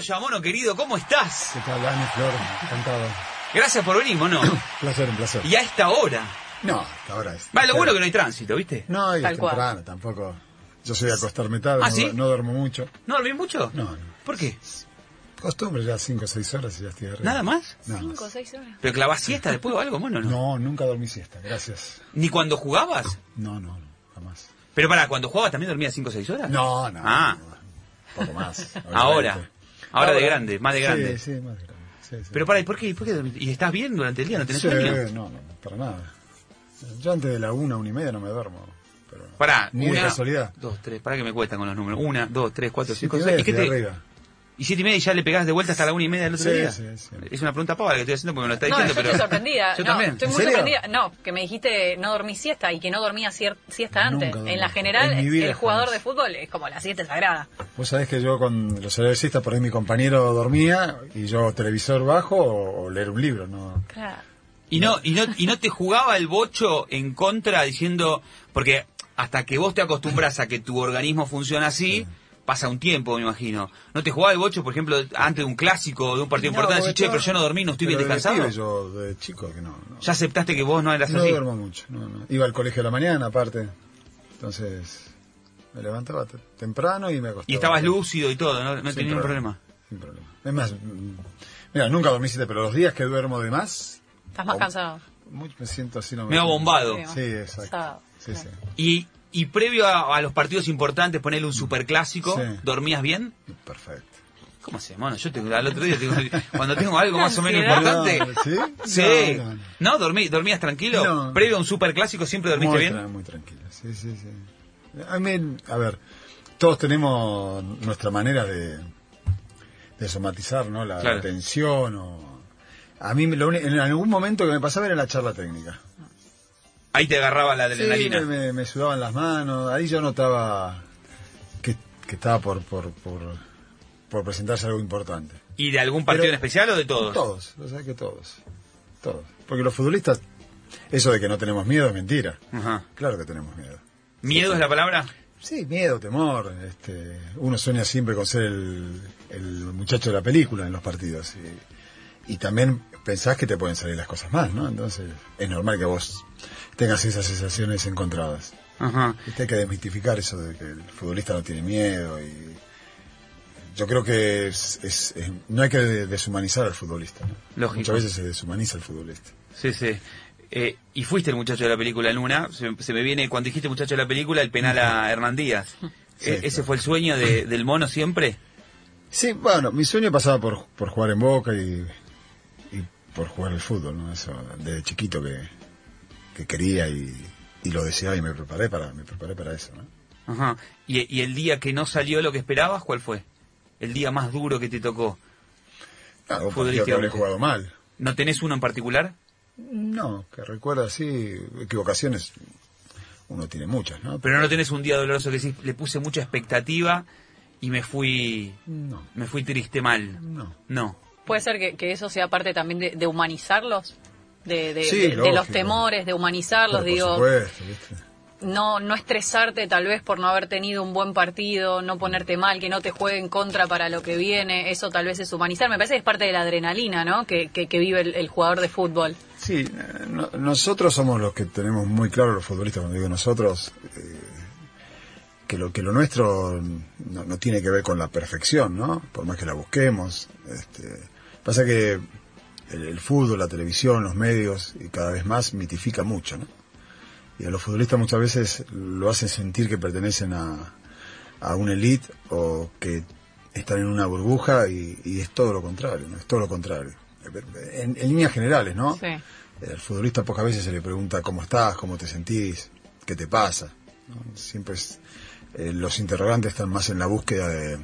Yamono, querido, ¿cómo estás? ¿Qué tal, Dani, Flor? Encantado. Gracias por venir, mono. placer, un placer. Y a esta hora. No, hasta ahora es. Va, lo bueno que no hay tránsito, ¿viste? No, y Tal es cual. temprano, tampoco. Yo soy de acostarme tarde, ¿Ah, no, sí? no duermo mucho. ¿No dormís mucho? No, no. ¿Por qué? Costumbre, ya 5 o 6 horas y ya estoy arriba. ¿Nada más? Nada más. Cinco, seis horas. ¿Pero clavás siesta después o algo, mono? No. No, nunca dormí siesta, gracias. ¿Ni cuando jugabas? No, no, no, jamás. Pero para, ¿cuando jugabas también dormías 5 o 6 horas? No, no. Ah. no, Un poco más. Ahora. Ahora de grande, más de grande. Sí, sí, más de grande. Sí, sí. Pero para, ¿y por qué? ¿Por qué dormís? ¿Y estás bien durante el día? ¿No tenés sueño? No, no, para nada. Yo antes de la una, una y media no me duermo. Pero Pará, Ni de una, casualidad. dos, tres, para que me cuestan con los números. Una, dos, tres, cuatro, cinco, seis. ¿Y, qué te- arriba. ¿Y siete y media y ya le pegás de vuelta hasta la una y media del otro Sí, día? sí, sí. Es una pregunta pava la que estoy haciendo porque me lo está No, diciendo, yo pero... estoy sorprendida. Yo no, también. Estoy ¿En muy serio? sorprendida. No, que me dijiste no dormí siesta y que no dormía siesta Nunca antes. dormí. En la general, En mi vida el jugador jamás. de fútbol es como la siesta es sagrada. Vos sabés que yo con los cervecistas, por ahí mi compañero dormía y yo televisor bajo o, o leer un libro, ¿no? Claro. Y no, y no, y no te jugaba el bocho en contra diciendo, porque hasta que vos te acostumbras a que tu organismo funciona así, pasa un tiempo, me imagino. ¿No te jugaba el bocho, por ejemplo, antes de un clásico o de un partido No, importante? Decís, che, pero yo no dormí, no estoy bien descansado. yo de chico que no. no. Ya aceptaste que vos no eras No así. duermo mucho, no, no. Iba al colegio a la mañana aparte, entonces me levantaba te- temprano y me acostaba. Y estabas lúcido y todo, no, no Sin tenía ningún problema. Sin problema. Es más, mm, mira, nunca dormí siete, pero los días que duermo de más, Estás más cansado. mucho me siento así. No me Medio bombado. Sí. Sí, exacto. Sí, sí. Y, y previo a, a los partidos importantes, ponerle un superclásico, Sí. ¿dormías bien? Perfecto. ¿Cómo se mono? Yo te, al otro día, tengo- cuando tengo algo más o menos importante... ¿Sí? Sí. No, no, no. ¿No? ¿Dormí, ¿Dormías tranquilo? No. ¿Previo a un superclásico siempre dormiste muy, bien? tra- Muy tranquilo, sí, sí, sí. A mí, a ver, todos tenemos nuestra manera de, de somatizar, ¿no? La, la Claro. tensión o... A mí lo en algún momento que me pasaba era la charla técnica. Ahí te agarraba la Sí, adrenalina. me, me- me sudaban las manos, ahí yo notaba que, que estaba por, por, por, por presentarse algo importante. ¿Y de algún partido Pero- en especial o de todos? Todos, lo sabés que todos. Todos. Porque los futbolistas, eso de que no tenemos miedo es mentira. Ajá. Claro que tenemos miedo. ¿Miedo es la palabra? Sí, miedo, temor. Este, uno sueña siempre con ser el, el muchacho de la película en los partidos. Y, y también pensás que te pueden salir las cosas mal, ¿no? Entonces es normal que vos tengas esas sensaciones encontradas. Ajá. Viste, hay que desmitificar eso de que el futbolista no tiene miedo. y Yo creo que es, es- es- no hay que deshumanizar al futbolista. ¿no? Lógico. Muchas veces se deshumaniza al futbolista. Sí, sí. Eh, y fuiste el muchacho de la película en una. Se, se me viene, cuando dijiste muchacho de la película, el penal a Hernán Díaz. Sí, Eh, ¿Ese claro. fue el sueño de- del mono siempre? Sí, bueno, mi sueño pasaba por, por jugar en Boca y, y por jugar al fútbol, ¿no? Eso, desde chiquito que, que quería y, y lo deseaba y me preparé para, me preparé para eso, ¿no? Ajá. ¿Y, y el día que no salió lo que esperabas, cuál fue? El día más duro que te tocó. Partido que habré jugado mal. ¿No tenés uno en particular? No, que recuerda así, equivocaciones, uno tiene muchas, ¿no? Pero no tenés un día doloroso que decís, le puse mucha expectativa y me fui, No, me fui triste mal. no. No. Puede ser que, que eso sea parte también de, de humanizarlos, de, de- Sí, de- de los temores, de humanizarlos, digo, por supuesto, ¿viste? no no estresarte tal vez por no haber tenido un buen partido, no ponerte mal, que no te juegue en contra para lo que viene, eso tal vez es humanizar. Me parece que es parte de la adrenalina, ¿no? Que, que, que vive el, el jugador de fútbol. Sí, eh, no- nosotros somos los que tenemos muy claro, los futbolistas, cuando digo nosotros, eh, que lo que lo nuestro no, no tiene que ver con la perfección, ¿no? Por más que la busquemos. Este, pasa que el, el fútbol, la televisión, los medios, y cada vez más mitifica mucho, ¿no? Y a los futbolistas muchas veces lo hacen sentir que pertenecen a, a una elite o que están en una burbuja y, y es todo lo contrario, ¿no? Es todo lo contrario. En, en líneas generales, ¿no? Sí. El futbolista pocas veces se le pregunta cómo estás, cómo te sentís, qué te pasa. ¿no? Siempre es, eh, los interrogantes están más en la búsqueda de-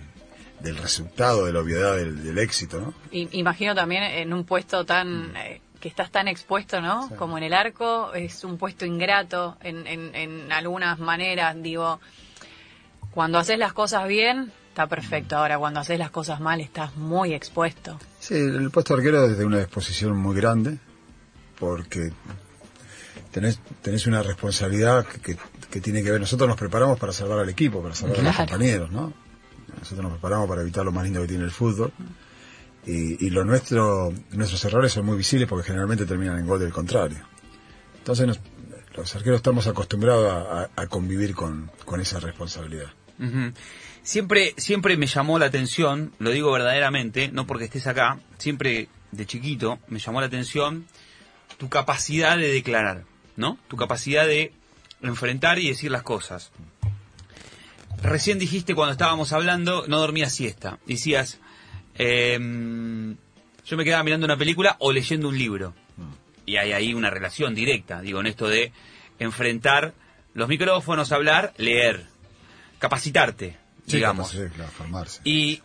del resultado, de la obviedad del, del éxito, ¿no? Y- imagino también en un puesto tan eh, que estás tan expuesto, ¿no? Sí. Como en el arco, es un puesto ingrato en, en, en algunas maneras. Digo, cuando haces las cosas bien, está perfecto. Ahora, cuando haces las cosas mal, estás muy expuesto. Sí, el puesto de arquero es de una exposición muy grande, porque tenés, tenés una responsabilidad que, que- que tiene que ver, nosotros nos preparamos para salvar al equipo, para salvar a los compañeros, ¿no? Nosotros nos preparamos para evitar lo más lindo que tiene el fútbol. Y, y lo nuestro, nuestros errores son muy visibles porque generalmente terminan en gol del contrario. Entonces nos- los arqueros estamos acostumbrados a, a- convivir con, con esa responsabilidad. Ujú. Siempre, siempre me llamó la atención, lo digo verdaderamente, no porque estés acá, siempre de chiquito me llamó la atención tu capacidad de declarar, ¿no? Tu capacidad de enfrentar y decir las cosas. Recién dijiste cuando estábamos hablando, no dormías siesta. Decías, em, yo me quedaba mirando una película o leyendo un libro. Y hay ahí una relación directa, digo, en esto de enfrentar los micrófonos, hablar, leer, capacitarte, digamos. Sí, claro, formarse. Y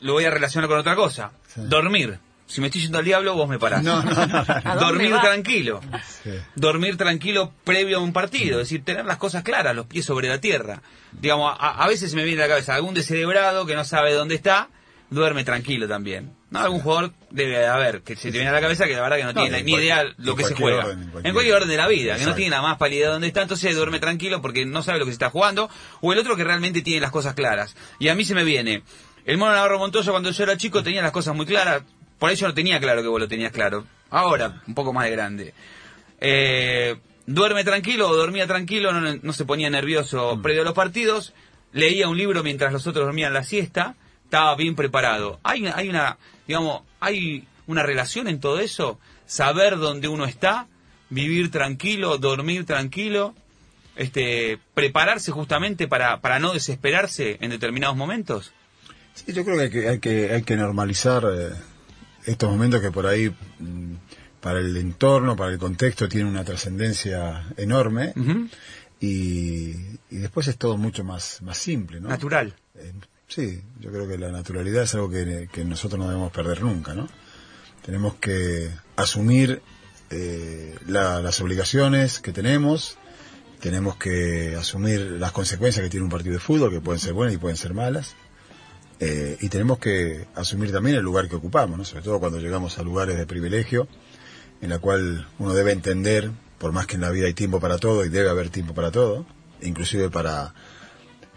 lo voy a relacionar con otra cosa. Sí. Dormir. Si me estoy yendo al diablo, vos me parás. No, no, no. no. ¿A dónde Dormir tranquilo. Sí. Dormir tranquilo previo a un partido. Es decir, tener las cosas claras, los pies sobre la tierra. Digamos, a, a veces se me viene a la cabeza algún descerebrado que no sabe dónde está, duerme tranquilo también. ¿No? Algún jugador debe haber que se te viene a la cabeza que la verdad que no, No, tiene en ni idea lo que se juega. orden, en en cualquier- orden de la vida, que no tiene la más pálida de dónde está, entonces duerme tranquilo porque no sabe lo que se está jugando. O el otro que realmente tiene las cosas claras. Y a mí se me viene. El mono Navarro Montoya cuando yo era chico tenía las cosas muy claras. Por eso no tenía claro que vos lo tenías claro. Ahora, un poco más de grande. Eh, duerme tranquilo o dormía tranquilo, no, no se ponía nervioso previo a los partidos, leía un libro mientras los otros dormían la siesta, estaba bien preparado. Hay, una- hay una, digamos, hay una relación en todo eso, saber dónde uno está, vivir tranquilo, dormir tranquilo, este, prepararse justamente para, para no desesperarse en determinados momentos. Sí, yo creo que hay que, hay que, hay que normalizar eh, estos momentos que por ahí, mm, para el entorno, para el contexto, tienen una trascendencia enorme y, y después es todo mucho más, más simple, ¿no? Natural. Eh, sí, yo creo que la naturalidad es algo que, que nosotros no debemos perder nunca, ¿no? Tenemos que asumir eh, la- las obligaciones que tenemos, tenemos que asumir las consecuencias que tiene un partido de fútbol, que pueden ser buenas y pueden ser malas, eh, y tenemos que asumir también el lugar que ocupamos, ¿no? Sobre todo cuando llegamos a lugares de privilegio, en la cual uno debe entender, por más que en la vida hay tiempo para todo y debe haber tiempo para todo, inclusive para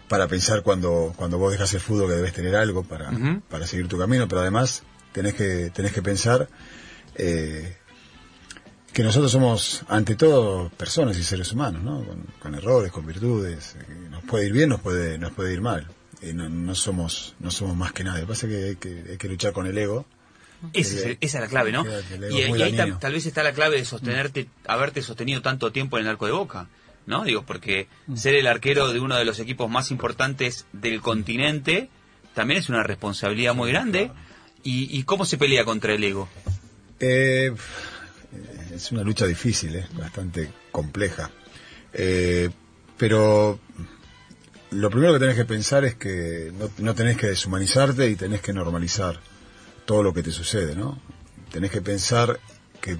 para pensar cuando, cuando vos dejas el fútbol que debes tener algo para, para seguir tu camino, pero además tenés que, tenés que pensar eh, que nosotros somos, ante todo, personas y seres humanos, ¿no? Con, con errores, con virtudes. eh, Nos puede ir bien, nos puede, nos puede ir mal. Y no, no somos, no somos más que nadie. Lo que pasa es que hay que, hay que luchar con el ego. Ese es el- esa es la clave, ¿no? El Y, ahí ta- tal vez está la clave de sostenerte, haberte sostenido tanto tiempo en el arco de boca, ¿no? Digo, porque Mm. ser el arquero de uno de los equipos más importantes del continente también es una responsabilidad muy grande. ¿Y, y cómo se pelea contra el ego? Eh, es una lucha difícil, ¿eh? bastante compleja. Eh, pero lo primero que tenés que pensar es que no, no tenés que deshumanizarte y tenés que normalizar todo lo que te sucede, ¿no? Tenés que pensar que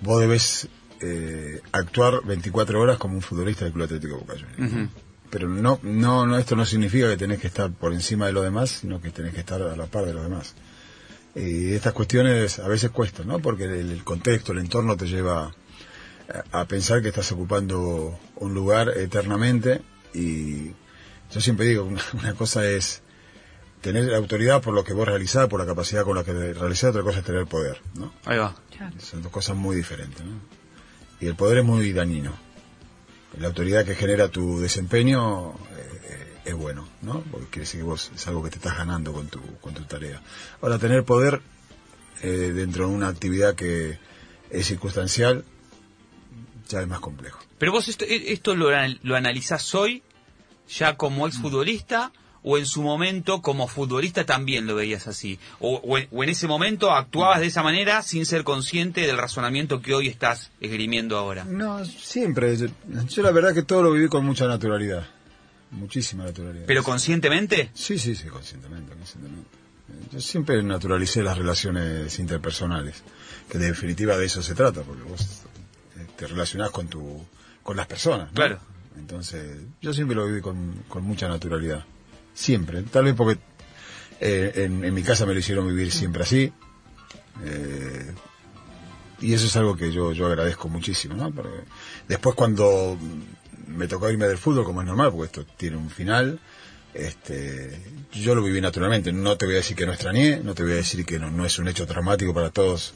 vos debes eh, actuar 24 horas como un futbolista del Club Atlético Boca Juniors. Pero no, no, no, esto no significa que tenés que estar por encima de los demás, sino que tenés que estar a la par de los demás. Y estas cuestiones a veces cuestan, ¿no? Porque el, el contexto, el entorno te lleva a, a pensar que estás ocupando un lugar eternamente y yo siempre digo, una, una cosa es tener autoridad por lo que vos realizás, por la capacidad con la que realizás, otra cosa es tener poder, ¿no? Ahí va. Son dos cosas muy diferentes, ¿no? Y el poder es muy dañino. La autoridad que genera tu desempeño eh, eh, es bueno, ¿no? Porque quiere decir que vos es algo que te estás ganando con tu, con tu tarea. Ahora, tener poder eh, dentro de una actividad que es circunstancial ya es más complejo. Pero vos esto, e- esto lo, lo analizás hoy, ya como exfutbolista, o en su momento como futbolista también lo veías así. O, o en, o en ese momento actuabas de esa manera sin ser consciente del razonamiento que hoy estás esgrimiendo ahora. No, siempre. Yo, yo la verdad que todo lo viví con mucha naturalidad. Muchísima naturalidad. Pero conscientemente, Sí, sí, sí, conscientemente, conscientemente. Yo siempre naturalicé las relaciones interpersonales, que de definitiva de eso se trata, porque vos te relacionás con tu, con las personas. ¿no? Claro. Entonces, yo siempre lo viví con, con mucha naturalidad. Siempre. Tal vez porque eh, en, en mi casa me lo hicieron vivir siempre así. Eh, y eso es algo que yo, yo agradezco muchísimo, ¿no? Porque después cuando me tocó irme del fútbol, como es normal, porque esto tiene un final, Este, yo lo viví naturalmente. No te voy a decir que no extrañé, no te voy a decir que no, no es un hecho traumático para todos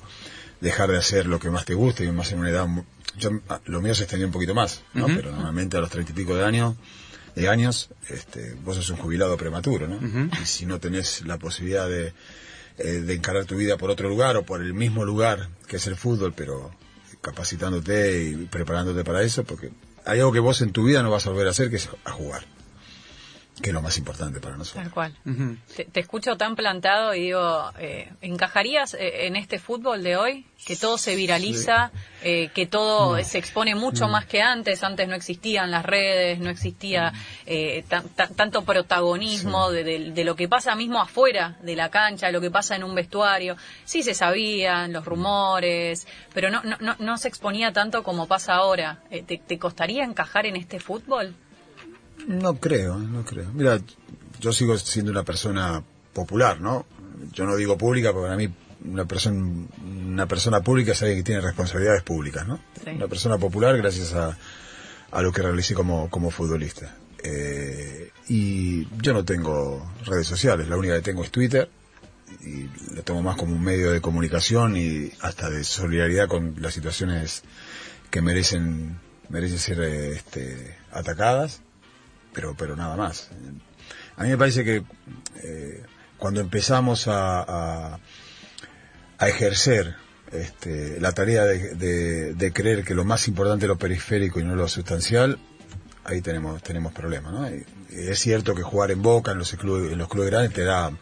dejar de hacer lo que más te gusta y más en una edad. Yo, ah, lo mío se extendió un poquito más, ¿no? Pero normalmente a los treinta y pico de años, de años, este, vos sos un jubilado prematuro, ¿no? Y si no tenés la posibilidad de, eh, de encarar tu vida por otro lugar o por el mismo lugar que es el fútbol, pero capacitándote y preparándote para eso, porque hay algo que vos en tu vida no vas a volver a hacer, que es a jugar, que es lo más importante para nosotros. Tal cual. Te, te escucho tan plantado y digo, eh, ¿encajarías eh, en este fútbol de hoy? Que todo se viraliza, eh, que todo se expone mucho más que antes. Antes no existían las redes, no existía eh, tan- tan- tanto protagonismo de, de- de lo que pasa mismo afuera de la cancha, de lo que pasa en un vestuario. Sí se sabían los rumores, pero no, no, no, no se exponía tanto como pasa ahora. Eh, ¿te, ¿Te costaría encajar en este fútbol? No creo, no creo. Mira, yo sigo siendo una persona popular, ¿no? Yo no digo pública porque para mí una persona una persona pública es alguien que tiene responsabilidades públicas, ¿no? Sí. Una persona popular gracias a, a lo que realicé como, como futbolista. Eh, y yo no tengo redes sociales, la única que tengo es Twitter y lo tomo más como un medio de comunicación y hasta de solidaridad con las situaciones que merecen merecen ser este, atacadas pero pero nada más. A mí me parece que eh, cuando empezamos a, a, a ejercer este, la tarea de, de- de creer que lo más importante es lo periférico y no lo sustancial, ahí tenemos tenemos problemas, ¿no? Y- y es cierto que jugar en Boca, en los clubes, en los clubes grandes, te da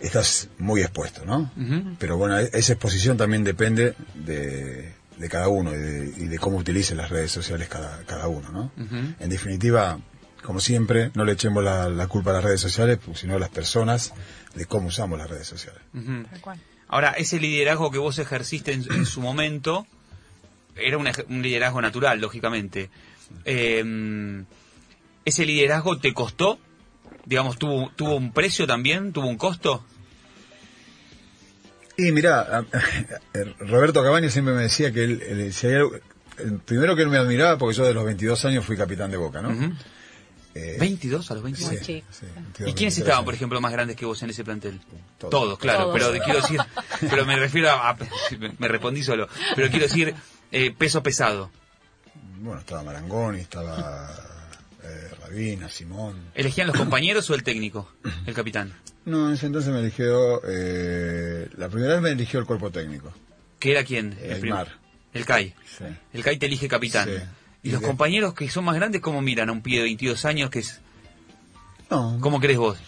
estás muy expuesto, ¿no? Pero bueno, e- esa exposición también depende de, de cada uno y de, y de cómo utilice las redes sociales cada, cada uno, ¿no? En definitiva, como siempre, no le echemos la, la culpa a las redes sociales, pues, sino a las personas de cómo usamos las redes sociales. Ahora, ese liderazgo que vos ejerciste en, en su momento era un, un liderazgo natural, lógicamente. Eh, ¿Ese liderazgo te costó? Digamos, ¿tuvo, ¿tuvo un precio también? ¿Tuvo un costo? Y mira, Roberto Cabañas siempre me decía que él, él- si hay algo- el primero que él me admiraba, porque yo de los 22 años fui capitán de Boca, ¿no? Eh, ¿22 a los 22? Muy chico. sí, ¿Y 22, quiénes 23 estaban, años. por ejemplo, más grandes que vos en ese plantel? Todos. claro, Todos. pero de- quiero decir, pero me refiero a, a- me respondí solo, pero quiero decir eh, peso pesado. Bueno, estaba Marangoni, estaba eh, Rabina, Simón. ¿Elegían los compañeros o el técnico, el capitán? No, en ese entonces me eligió, eh, la primera vez me eligió el cuerpo técnico. ¿Qué era quién? El Mar. El CAI. Sí. El CAI te elige capitán. ¿Y Y los de- compañeros que son más grandes cómo miran a un pibe de 22 años que es... No, ¿Cómo crees vos?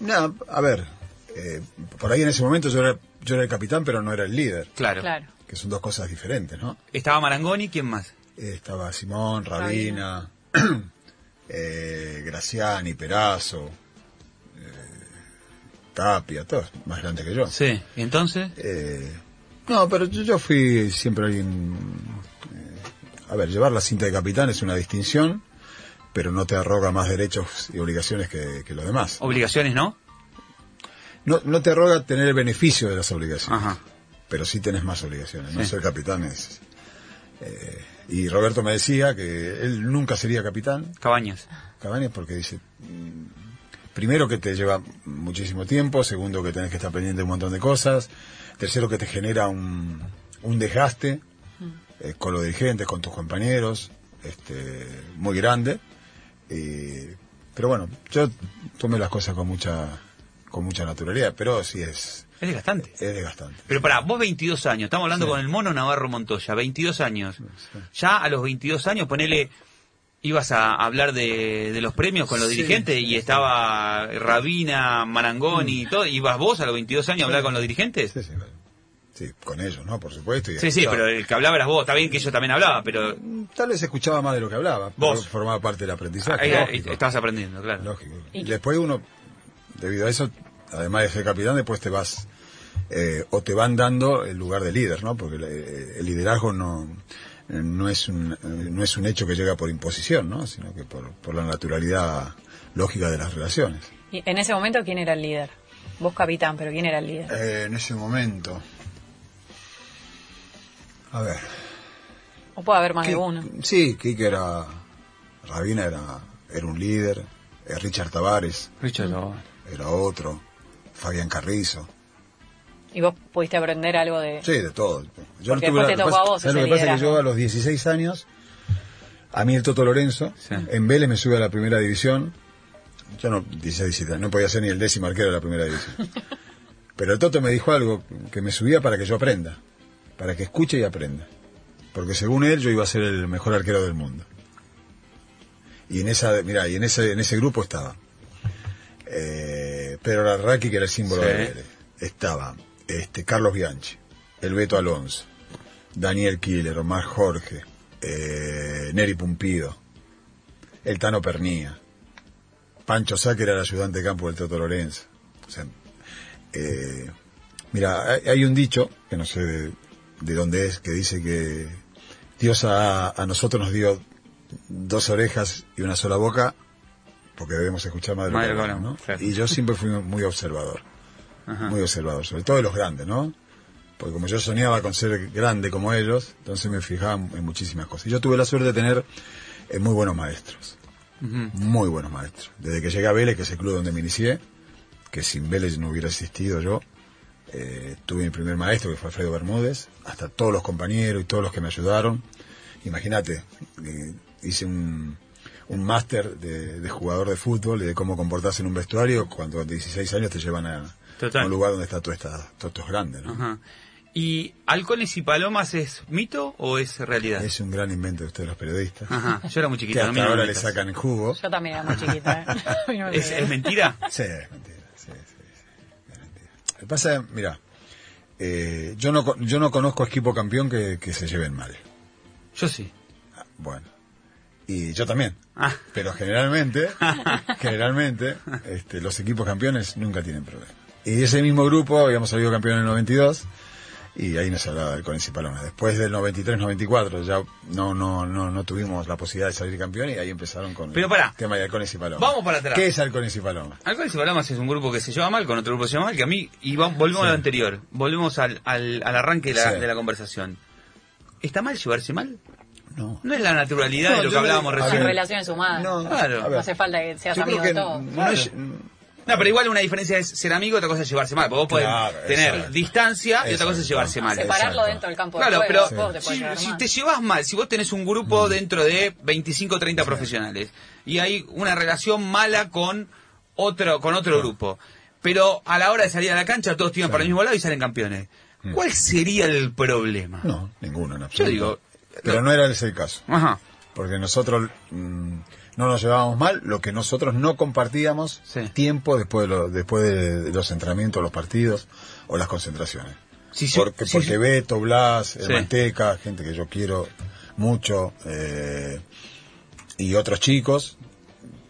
no, a ver, eh, por ahí en ese momento yo era, yo era el capitán, pero no era el líder, Claro. Claro. que son dos cosas diferentes, ¿no? Estaba Marangoni, ¿quién más? Eh, estaba Simón, Rabina, eh, Graciani, Perazo, eh, Tapia, todos más grandes que yo. Sí. ¿Y entonces? Eh, no, pero yo, yo fui siempre alguien... a ver, llevar la cinta de capitán es una distinción, pero no te arroga más derechos y obligaciones que, que los demás. Obligaciones, ¿no? No, no te arroga tener el beneficio de las obligaciones, Ajá. pero sí tenés más obligaciones. No Sí. ser capitán es... eh, y Roberto me decía que él nunca sería capitán, Cabañas. Cabañas, porque dice, mm, primero que te lleva muchísimo tiempo, segundo que tenés que estar pendiente de un montón de cosas, tercero que te genera un, un desgaste eh, con los dirigentes, con tus compañeros, este, muy grande. Y- pero bueno, yo tomé las cosas con mucha con mucha naturalidad, pero sí es, Es desgastante. es desgastante. Pero para vos 22 años, estamos hablando Sí. con el mono Navarro Montoya, 22 años. Ya a los 22 años, ponele, ibas a hablar de, de los premios con los Sí, dirigentes y estaba Rabina, Marangoni y todo. ¿Ibas vos a los 22 años a hablar con los dirigentes? Sí, sí, claro. Sí, con ellos, ¿no? Por supuesto. y Sí, sí, pero el que hablaba eras vos. Está bien que yo también hablaba, pero Tal vez escuchaba más de lo que hablaba. Vos. Formaba parte del aprendizaje. ahí lógico. estabas aprendiendo, claro. Lógico. Y- después uno, debido a eso, además de ser capitán, después te vas, eh, o te van dando el lugar de líder, ¿no? Porque el, el liderazgo no, no es un, eh, no es un hecho que llega por imposición, ¿no? Sino que por, por la naturalidad lógica de las relaciones. Y en ese momento, ¿quién era el líder? Vos capitán, pero ¿quién era el líder? Eh, en ese momento, a ver. O puede haber más de uno. Sí, Kike era, Rabina era, era un líder, eh, Richard Tavares Richard era otro, Fabián Carrizo. ¿Y vos pudiste aprender algo de...? Sí, de todo. Yo Porque tuve después te tocó a vos ¿sabes lo que pasa? Que liderazgo. yo a los 16 años, a mí el Toto Lorenzo, Sí. en Vélez me sube a la primera división. Yo no, 16, 17, no podía ser ni el décimo arquero de la primera división. Pero el Toto me dijo algo que me subía para que yo aprenda, para que escuche y aprenda. Porque según él yo iba a ser el mejor arquero del mundo. Y en esa, mira, y en ese, en ese grupo estaba eh, Pedro Larraqui, que era el símbolo Sí. de Vélez. Estaba este, Carlos Bianchi, el Beto Alonso, Daniel Killer, Omar Jorge, eh, Neri Pumpido, el Tano Pernía, Pancho Sá, que era el ayudante de campo del Toto Lorenzo. O sea, eh, mira, hay, hay un dicho, que no sé de, de dónde es, que dice que Dios a, a nosotros nos dio dos orejas y una sola boca porque debemos escuchar que hablamos, ¿no? claro. Y yo siempre fui muy observador, Ajá. muy observador, sobre todo de los grandes, ¿no? Porque como yo soñaba con ser grande como ellos, entonces me fijaba en muchísimas cosas. Y yo tuve la suerte de tener eh, muy buenos maestros, muy buenos maestros. Desde que llegué a Vélez, que es el club donde me inicié, que sin Vélez no hubiera existido yo, eh, tuve mi primer maestro, que fue Alfredo Bermúdez, hasta todos los compañeros y todos los que me ayudaron. Imagínate, eh, hice un, un máster de, de jugador de fútbol y de cómo comportarse en un vestuario cuando a 16 años te llevan a, un lugar donde está todo, esta, todo esto es grande. ¿no? Ajá. ¿Y halcones y palomas es mito o es realidad? Es un gran invento de ustedes los periodistas, Ajá. Yo era muy que chiquito. no me hasta ahora le sacan el jugo. Yo también era muy chiquita. ¿eh? A mí no me ¿Es, creía. es mentira? Sí, es mentira. Lo que pasa mira, eh, yo, no, yo no conozco equipo campeón que, que se lleven mal. Yo sí. Ah, Bueno. Y yo también. Ah. Pero generalmente, generalmente, este, los equipos campeones nunca tienen problema. Y ese mismo grupo habíamos salido campeón en el 92 y ahí nos hablaba del y Paloma. Después del 93-94 ya no, no, no, no tuvimos la posibilidad de salir campeón y ahí empezaron con Pero el pará. tema de Halcones y Paloma. Vamos para atrás. ¿Qué es Halcones y Paloma? Halcones y palomas es un grupo que se lleva mal, con otro grupo que se lleva mal, que a mí, y va- volvemos Sí. a lo anterior, volvemos al, al, al arranque de la, Sí. de la conversación. ¿Está mal llevarse mal? No. No es la naturalidad No, de lo que hablábamos recién. relaciones humanas. No, Claro. hace falta que seas Yo creo amigo que de todos. no Claro. No, pero igual una diferencia es ser amigo, otra cosa es llevarse mal. Porque vos podés Claro, tener exacto. distancia y otra cosa es Exacto. llevarse mal. Exacto. Separarlo dentro del campo de Claro, juego. pero vos te podés si, si te llevas mal, si vos tenés un grupo dentro de 25 o 30 profesionales y hay una relación mala con otro con otro grupo, pero a la hora de salir a la cancha todos tiran para el mismo lado y salen campeones. ¿Cuál sería el problema? No, ninguno en absoluto. digo, Pero no era ese el caso. Ajá. Porque nosotros mm, no nos llevábamos mal, lo que nosotros no compartíamos Sí. tiempo después de, lo- después de los entrenamientos, los partidos o las concentraciones. Si yo- porque porque Beto, Blas, el Sí. Manteca, gente que yo quiero mucho, eh, y otros chicos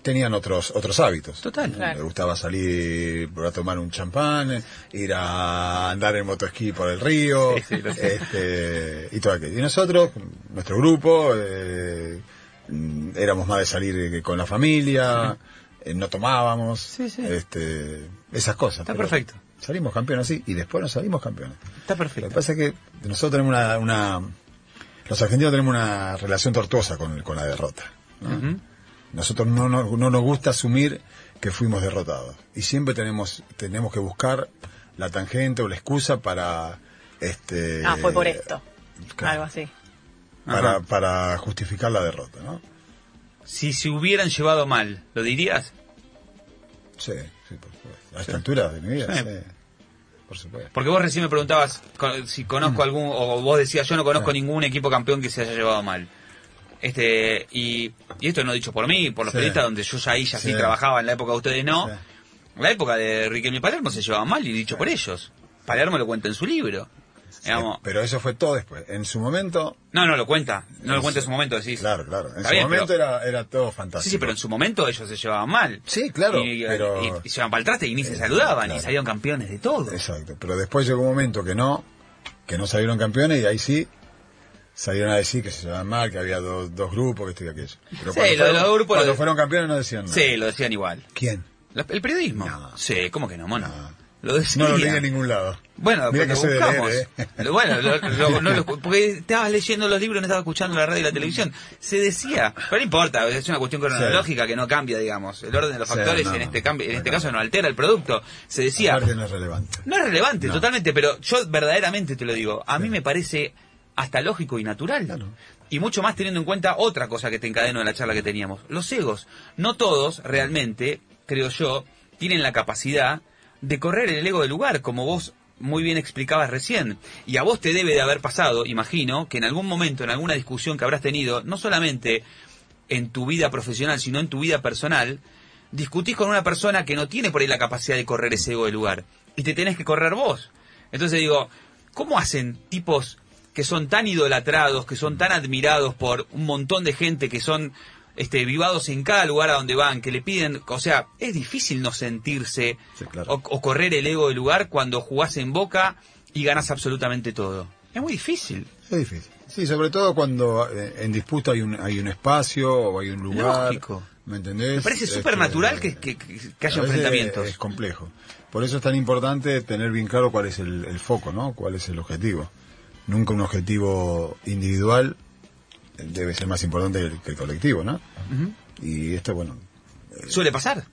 tenían otros otros hábitos. Total. Claro. Me gustaba salir a tomar un champán, ir a andar en motoesquí por el río, Sí, sí, este, y todo aquello. Y nosotros, nuestro grupo, eh, éramos más de salir eh, con la familia, eh, no tomábamos, Sí, sí. este, esas cosas. Está perfecto. Salimos campeones así, y después nos salimos campeones. Está Lo que perfecto. pasa es que nosotros tenemos una, una los argentinos tenemos una relación tortuosa con, con la derrota. ¿no? Nosotros no, no, no nos gusta asumir que fuimos derrotados. Y siempre tenemos, tenemos que buscar la tangente o la excusa para este Ah, fue por esto. claro, Algo así. Para, para justificar la derrota, ¿no? Si se hubieran llevado mal, ¿lo dirías? Sí, sí, por supuesto. A esta altura de mi vida, Sí. sí. Por supuesto. Porque vos recién me preguntabas si conozco algún, o vos decías, yo no conozco Mm. Ningún equipo campeón que se haya llevado mal. Este, y, y esto no dicho por mí, por los Sí. periodistas, donde yo ya ahí ya sí Sí. trabajaba en la época de ustedes no. Sí. En la época de Riquelme y Palermo se llevaban mal y dicho por ellos. Palermo lo cuenta en su libro. Digamos, Eh, Pero eso fue todo después. En su momento, no, no lo cuenta, no lo cuenta en su momento, decís. claro, claro. En Está su bien, momento pero- era, era todo fantástico. Sí, sí, pero en su momento ellos se llevaban mal. Sí, claro, Y, pero- y- y se llevaban para el traste y ni se saludaban, claro. y salieron campeones de todo. Exacto, pero después llegó un momento que no, que no salieron campeones y ahí sí salieron a decir que se llevaban mal, que había dos, dos grupos, que esto y aquello. Pero cuando, fueron, cuando fueron campeones no decían nada. Sí, lo decían igual. ¿Quién? La- ¿El periodismo? No. Sí, ¿cómo que no, mono? No. Lo decía. No lo leí en ningún lado. Bueno, Mira porque que buscamos. leer, ¿eh? Lo- Bueno, lo- lo- no lo- porque estabas leyendo los libros, no estabas escuchando la radio y la televisión. Se decía, pero no importa, es una cuestión cronológica que no cambia, digamos. El orden de los Sí, factores no, en este cambio, en este caso no altera el producto. Se decía, no es relevante. no es relevante totalmente, pero yo verdaderamente te lo digo, a mí Sí. me parece hasta lógico y natural. Claro. Y mucho más teniendo en cuenta otra cosa que te encadeno de la charla que teníamos, los egos. No todos realmente, creo yo, tienen la capacidad de correr el ego del lugar, como vos muy bien explicabas recién. Y a vos te debe de haber pasado, imagino, que en algún momento, en alguna discusión que habrás tenido, no solamente en tu vida profesional, sino en tu vida personal, discutís con una persona que no tiene por ahí la capacidad de correr ese ego del lugar. Y te tenés que correr vos. Entonces digo, ¿cómo hacen tipos que son tan idolatrados, que son tan admirados por un montón de gente que son este, vivados en cada lugar a donde van, que le piden, o sea, es difícil no sentirse Sí, claro. o, o correr el ego del lugar cuando jugás en boca y ganas absolutamente todo. Es muy difícil. Es difícil. Sí, sobre todo cuando eh, en disputa hay un, hay un espacio o hay un lugar. Lógico. ¿Me entendés? Me parece Este, súper natural que, que- que- que haya enfrentamientos. Es complejo. Por eso es tan importante tener bien claro cuál es el, el foco, ¿no? Cuál es el objetivo. Nunca un objetivo individual debe ser más importante que el, que el colectivo, ¿no? Y esto, bueno, Suele pasar.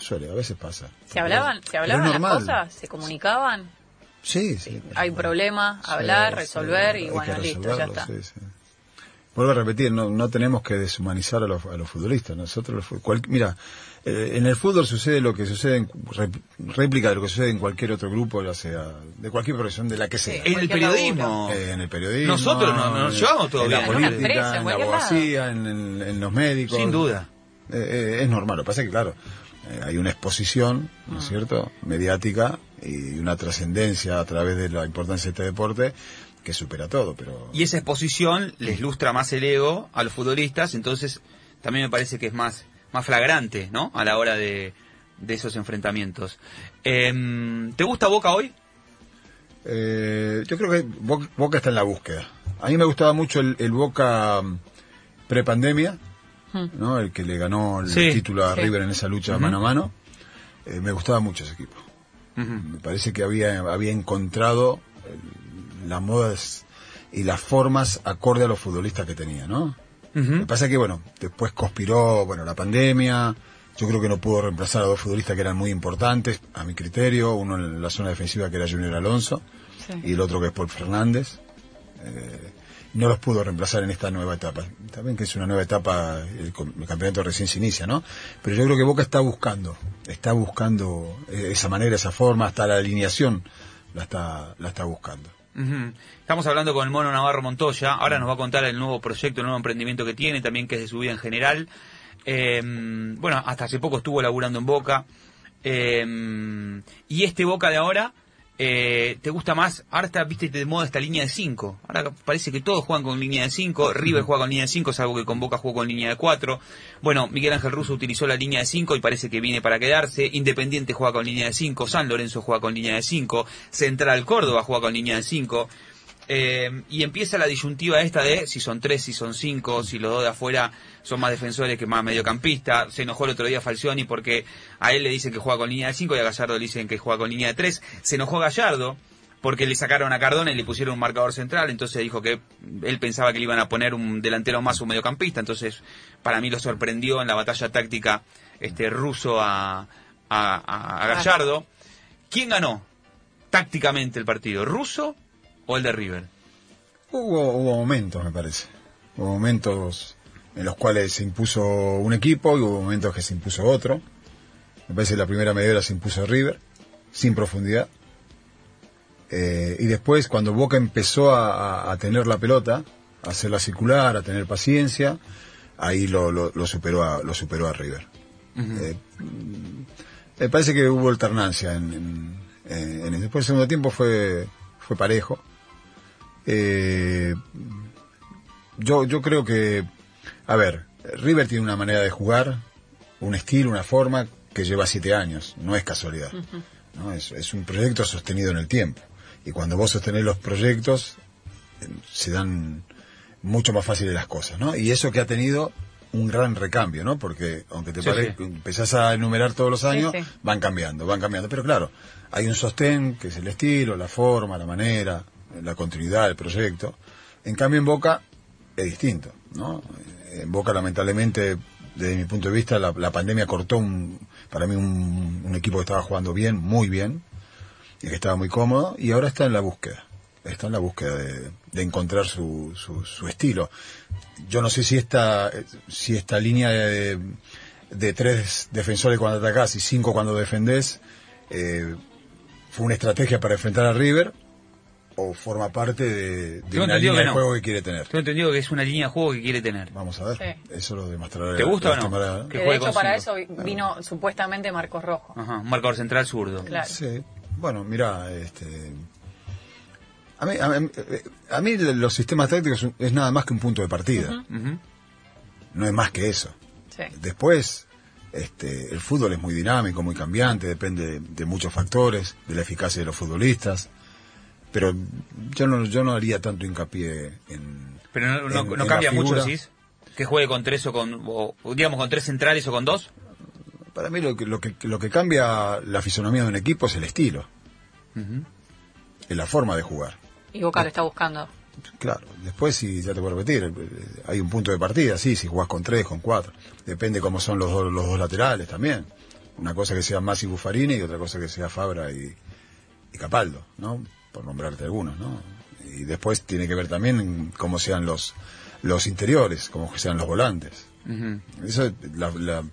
suele, a veces pasa. ¿Se hablaban, ¿se hablaban las cosas? ¿Se comunicaban? Sí, sí. Hay un problema, hablar, Sí, resolver sí, y bueno, listo, ya está. Vuelvo a repetir, no, no tenemos que deshumanizar a los, a los futbolistas. Nosotros, los cual- mira, eh, en el fútbol sucede lo que sucede, en, réplica de lo que sucede en cualquier otro grupo, ya sea de cualquier profesión, de la que sea. Sí. En el periodismo. Eh, en el periodismo. Nosotros no- no nos llevamos todo en bien, la política, empresa, en la abogacía, en, en- en los médicos. Sin duda. Eh, eh, es normal, lo que pasa es que, claro, eh, hay una exposición, ¿no Ah. es cierto?, mediática y una trascendencia a través de la importancia de este deporte que supera todo, pero... Y esa exposición les lustra más el ego a los futbolistas, entonces también me parece que es más, más flagrante, ¿no? A la hora de, de esos enfrentamientos. Em, ¿Te gusta Boca hoy? Eh, yo creo que Bo- Boca está en la búsqueda. A mí me gustaba mucho el, el Boca prepandemia, Hmm. ¿no? El que le ganó el Sí. título a Sí. River en esa lucha mano a mano. Eh, me gustaba mucho ese equipo. Me parece que había, había encontrado el- las modas y las formas acorde a los futbolistas que tenía, ¿no? Lo que pasa es que, bueno, después conspiró, bueno, la pandemia. Yo creo que no pudo reemplazar a dos futbolistas que eran muy importantes, a mi criterio. Uno en la zona defensiva que era Junior Alonso Sí. y el otro que es Paul Fernández. Eh, no los pudo reemplazar en esta nueva etapa. También que es una nueva etapa, el, el campeonato recién se inicia, ¿no? Pero yo creo que Boca está buscando, está buscando eh, esa manera, esa forma, hasta la alineación la está, la está buscando. Estamos hablando con el mono Navarro Montoya. Ahora nos va a contar el nuevo proyecto, el nuevo emprendimiento que tiene, también que es de su vida en general. Eh, bueno, hasta hace poco estuvo laburando en Boca. Eh, y este Boca de ahora, eh, ¿te gusta más? Ahora está, viste, de moda esta línea de 5. Ahora parece que todos juegan con línea de 5. River juega con línea de 5, salvo que con Boca jugó con línea de 4. Bueno, Miguel Ángel Russo utilizó la línea de 5 y parece que viene para quedarse. Independiente juega con línea de 5. San Lorenzo juega con línea de 5. Central Córdoba juega con línea de 5. Eh, y empieza la disyuntiva esta de si son tres, si son cinco, si los dos de afuera son más defensores que más mediocampistas. Se enojó el otro día Falcioni porque a él le dicen que juega con línea de cinco y a Gallardo le dicen que juega con línea de tres. Se enojó Gallardo porque le sacaron a Cardona y le pusieron un marcador central, entonces dijo que él pensaba que le iban a poner un delantero más un mediocampista, entonces para mí lo sorprendió en la batalla táctica este ruso a, a, a- a Gallardo. ¿Quién ganó tácticamente el partido? ¿Ruso o el de River? Hubo, hubo momentos, me parece. Hubo momentos en los cuales se impuso un equipo y hubo momentos que se impuso otro. Me parece que la primera media hora se impuso River, sin profundidad. Eh, y después, cuando Boca empezó a, tener la pelota, a hacerla circular, a tener paciencia, ahí lo, lo- lo superó, a, lo superó a River. Eh, me parece que hubo alternancia en, en, en- después el segundo tiempo fue fue parejo eh, yo yo creo que a ver River tiene una manera de jugar un estilo una forma que lleva siete años no es casualidad ¿no? Es, es un proyecto sostenido en el tiempo y cuando vos sostenés los proyectos se dan mucho más fáciles las cosas ¿no? y eso que ha tenido un gran recambio, ¿no? Porque aunque te Sí, pare, sí. empezás a enumerar todos los años, sí. van cambiando, van cambiando. Pero claro, hay un sostén que es el estilo, la forma, la manera, la continuidad del proyecto. En cambio, en Boca es distinto, ¿no? En Boca, lamentablemente, desde mi punto de vista, la, la pandemia cortó un, para mí un, equipo que estaba jugando bien, muy bien, y que estaba muy cómodo, y ahora está en la búsqueda. Está en la búsqueda de, de encontrar su, su, su estilo. Yo no sé si esta, si esta línea de, de tres defensores cuando atacás y cinco cuando defendés eh, fue una estrategia para enfrentar a River o forma parte de, de una línea de no. juego que quiere tener. Tengo entendido que es una línea de juego que quiere tener. Vamos a ver. Sí. Eso lo demostrará. ¿Te gusta o no? temporada, Que Que de hecho para cinco. eso vi- vino supuestamente Marcos Rojo. Ajá, un marcador central zurdo. Claro. Sí. Bueno, mira, este, a mí, a, mí, a mí los sistemas tácticos es nada más que un punto de partida. No es más que eso. Sí. Después, este, el fútbol es muy dinámico, muy cambiante, depende de, de muchos factores, de la eficacia de los futbolistas. Pero yo no, yo no haría tanto hincapié en. Pero no, no- en- no en la cambia mucho. ¿sí? Que juegue con tres o con, o, digamos, con tres centrales o con dos. Para mí lo que, lo que, lo que cambia la fisonomía de un equipo es el estilo, es la forma de jugar. Y Boca lo está buscando. Claro, después si ya te puedo repetir, eh, hay un punto de partida, sí, si jugás con tres, con cuatro, depende cómo son los dos, los dos laterales también. Una cosa que sea Masi Buffarini y otra cosa que sea Fabra y, y Capaldo, ¿no? Por nombrarte algunos, ¿no? Y después tiene que ver también en cómo sean los, los interiores, cómo sean los volantes. Eso, la- la-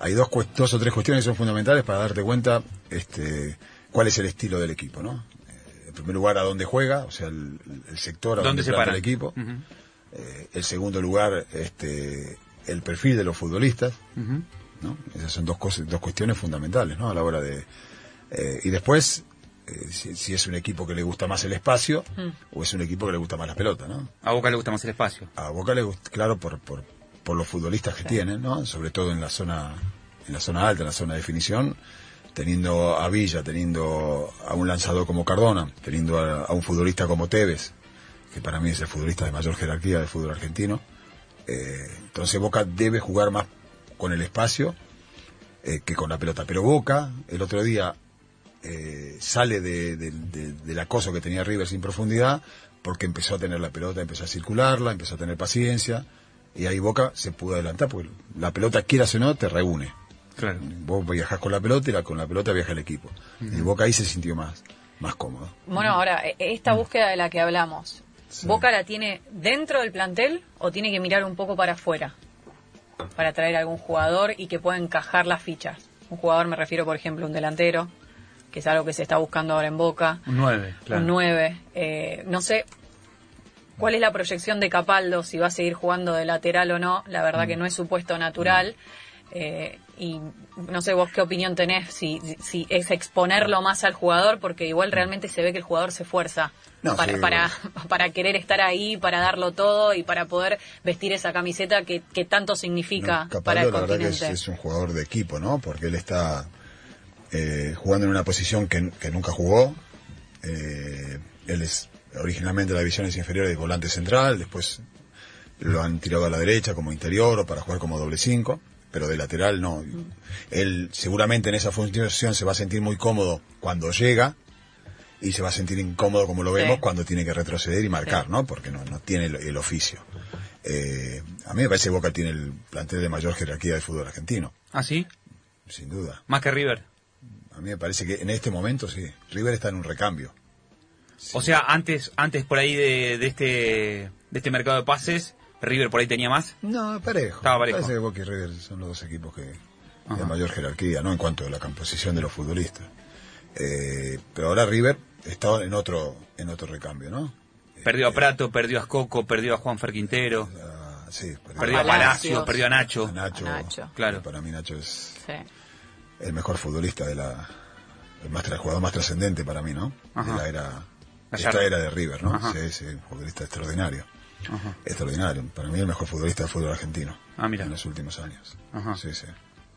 hay dos, dos o tres cuestiones que son fundamentales para darte cuenta este, cuál es el estilo del equipo, ¿no? Eh, En primer lugar, a dónde juega, o sea, el, el sector a ¿Dónde donde se para? el equipo. Eh, el segundo lugar, este, el perfil de los futbolistas. ¿no? Esas son dos cosas, dos cuestiones fundamentales, ¿no? A la hora de eh, y después eh, si, si es un equipo que le gusta más el espacio o es un equipo que le gusta más la pelota, ¿no? A Boca le gusta más el espacio. A Boca le gusta, claro, por, por, por los futbolistas que tienen, ¿no? Sobre todo en la zona, en la zona alta, en la zona de definición, teniendo a Villa, teniendo a un lanzador como Cardona, teniendo a, a un futbolista como Tevez, que para mí es el futbolista de mayor jerarquía del fútbol argentino. Eh, entonces Boca debe jugar más con el espacio eh, que con la pelota. Pero Boca, el otro día, eh, sale de, de- de- del acoso que tenía River sin profundidad, porque empezó a tener la pelota, empezó a circularla, empezó a tener paciencia, y ahí Boca se pudo adelantar, porque la pelota, quieras o no, te reúne. Claro. Vos viajás con la pelota y la, con la pelota viaja el equipo. Y Boca ahí se sintió más, más cómodo. Bueno, ahora, e- esta búsqueda de la que hablamos, Sí. ¿Boca la tiene dentro del plantel o tiene que mirar un poco para afuera? Para traer algún jugador y que pueda encajar las fichas. Un jugador, me refiero, por ejemplo, a un delantero, que es algo que se está buscando ahora en Boca. Un 9, claro. Un 9. Eh, no sé cuál es la proyección de Capaldo, si va a seguir jugando de lateral o no. La verdad Mm. que no es su puesto natural. Eh, y no sé vos qué opinión tenés, si, si es exponerlo más al jugador, porque igual realmente se ve que el jugador se esfuerza No, para, sí, para, para querer estar ahí, para darlo todo y para poder vestir esa camiseta que, que tanto significa No, Capaldo, para el la verdad que es un jugador de equipo, ¿no? Porque él está eh, jugando en una posición que, que nunca jugó. Eh, él es originalmente de las divisiones inferiores de volante central, después lo han tirado a la derecha como interior o para jugar como doble cinco, pero de lateral no. Él seguramente en esa función se va a sentir muy cómodo cuando llega y se va a sentir incómodo como lo vemos Sí. cuando tiene que retroceder y marcar, Sí. ¿no? Porque no, no tiene el, el oficio. Eh, a mí me parece que Boca tiene el plantel de mayor jerarquía del fútbol argentino, ¿Ah, sí? sin duda. Más que River. Mí me parece que en este momento sí. River está en un recambio. O sea, antes antes por ahí de, de este de este mercado de pases, River por ahí tenía más. No, parejo. Estaba parejo. Parece que Boca y River son los dos equipos que Ajá. de mayor jerarquía, ¿no? En cuanto a la composición de los futbolistas. Eh, pero ahora River está en otro en otro recambio, ¿no? Perdió a Prato, perdió a Escoco, perdió a Juan Ferquintero, Ah, sí, perdió a Palacios. Palacio, perdió a Nacho. a Nacho. A Nacho. Claro. Para mí Nacho es Sí. El mejor futbolista de la el, más, tra- jugador más trascendente para mí, ¿no? Ajá. De la era esta era de River, ¿no? Ajá. Sí, sí, un futbolista extraordinario. Ajá. Extraordinario. Para mí el mejor futbolista del fútbol argentino. Ah, mira. En los últimos años. Ajá. Sí, sí.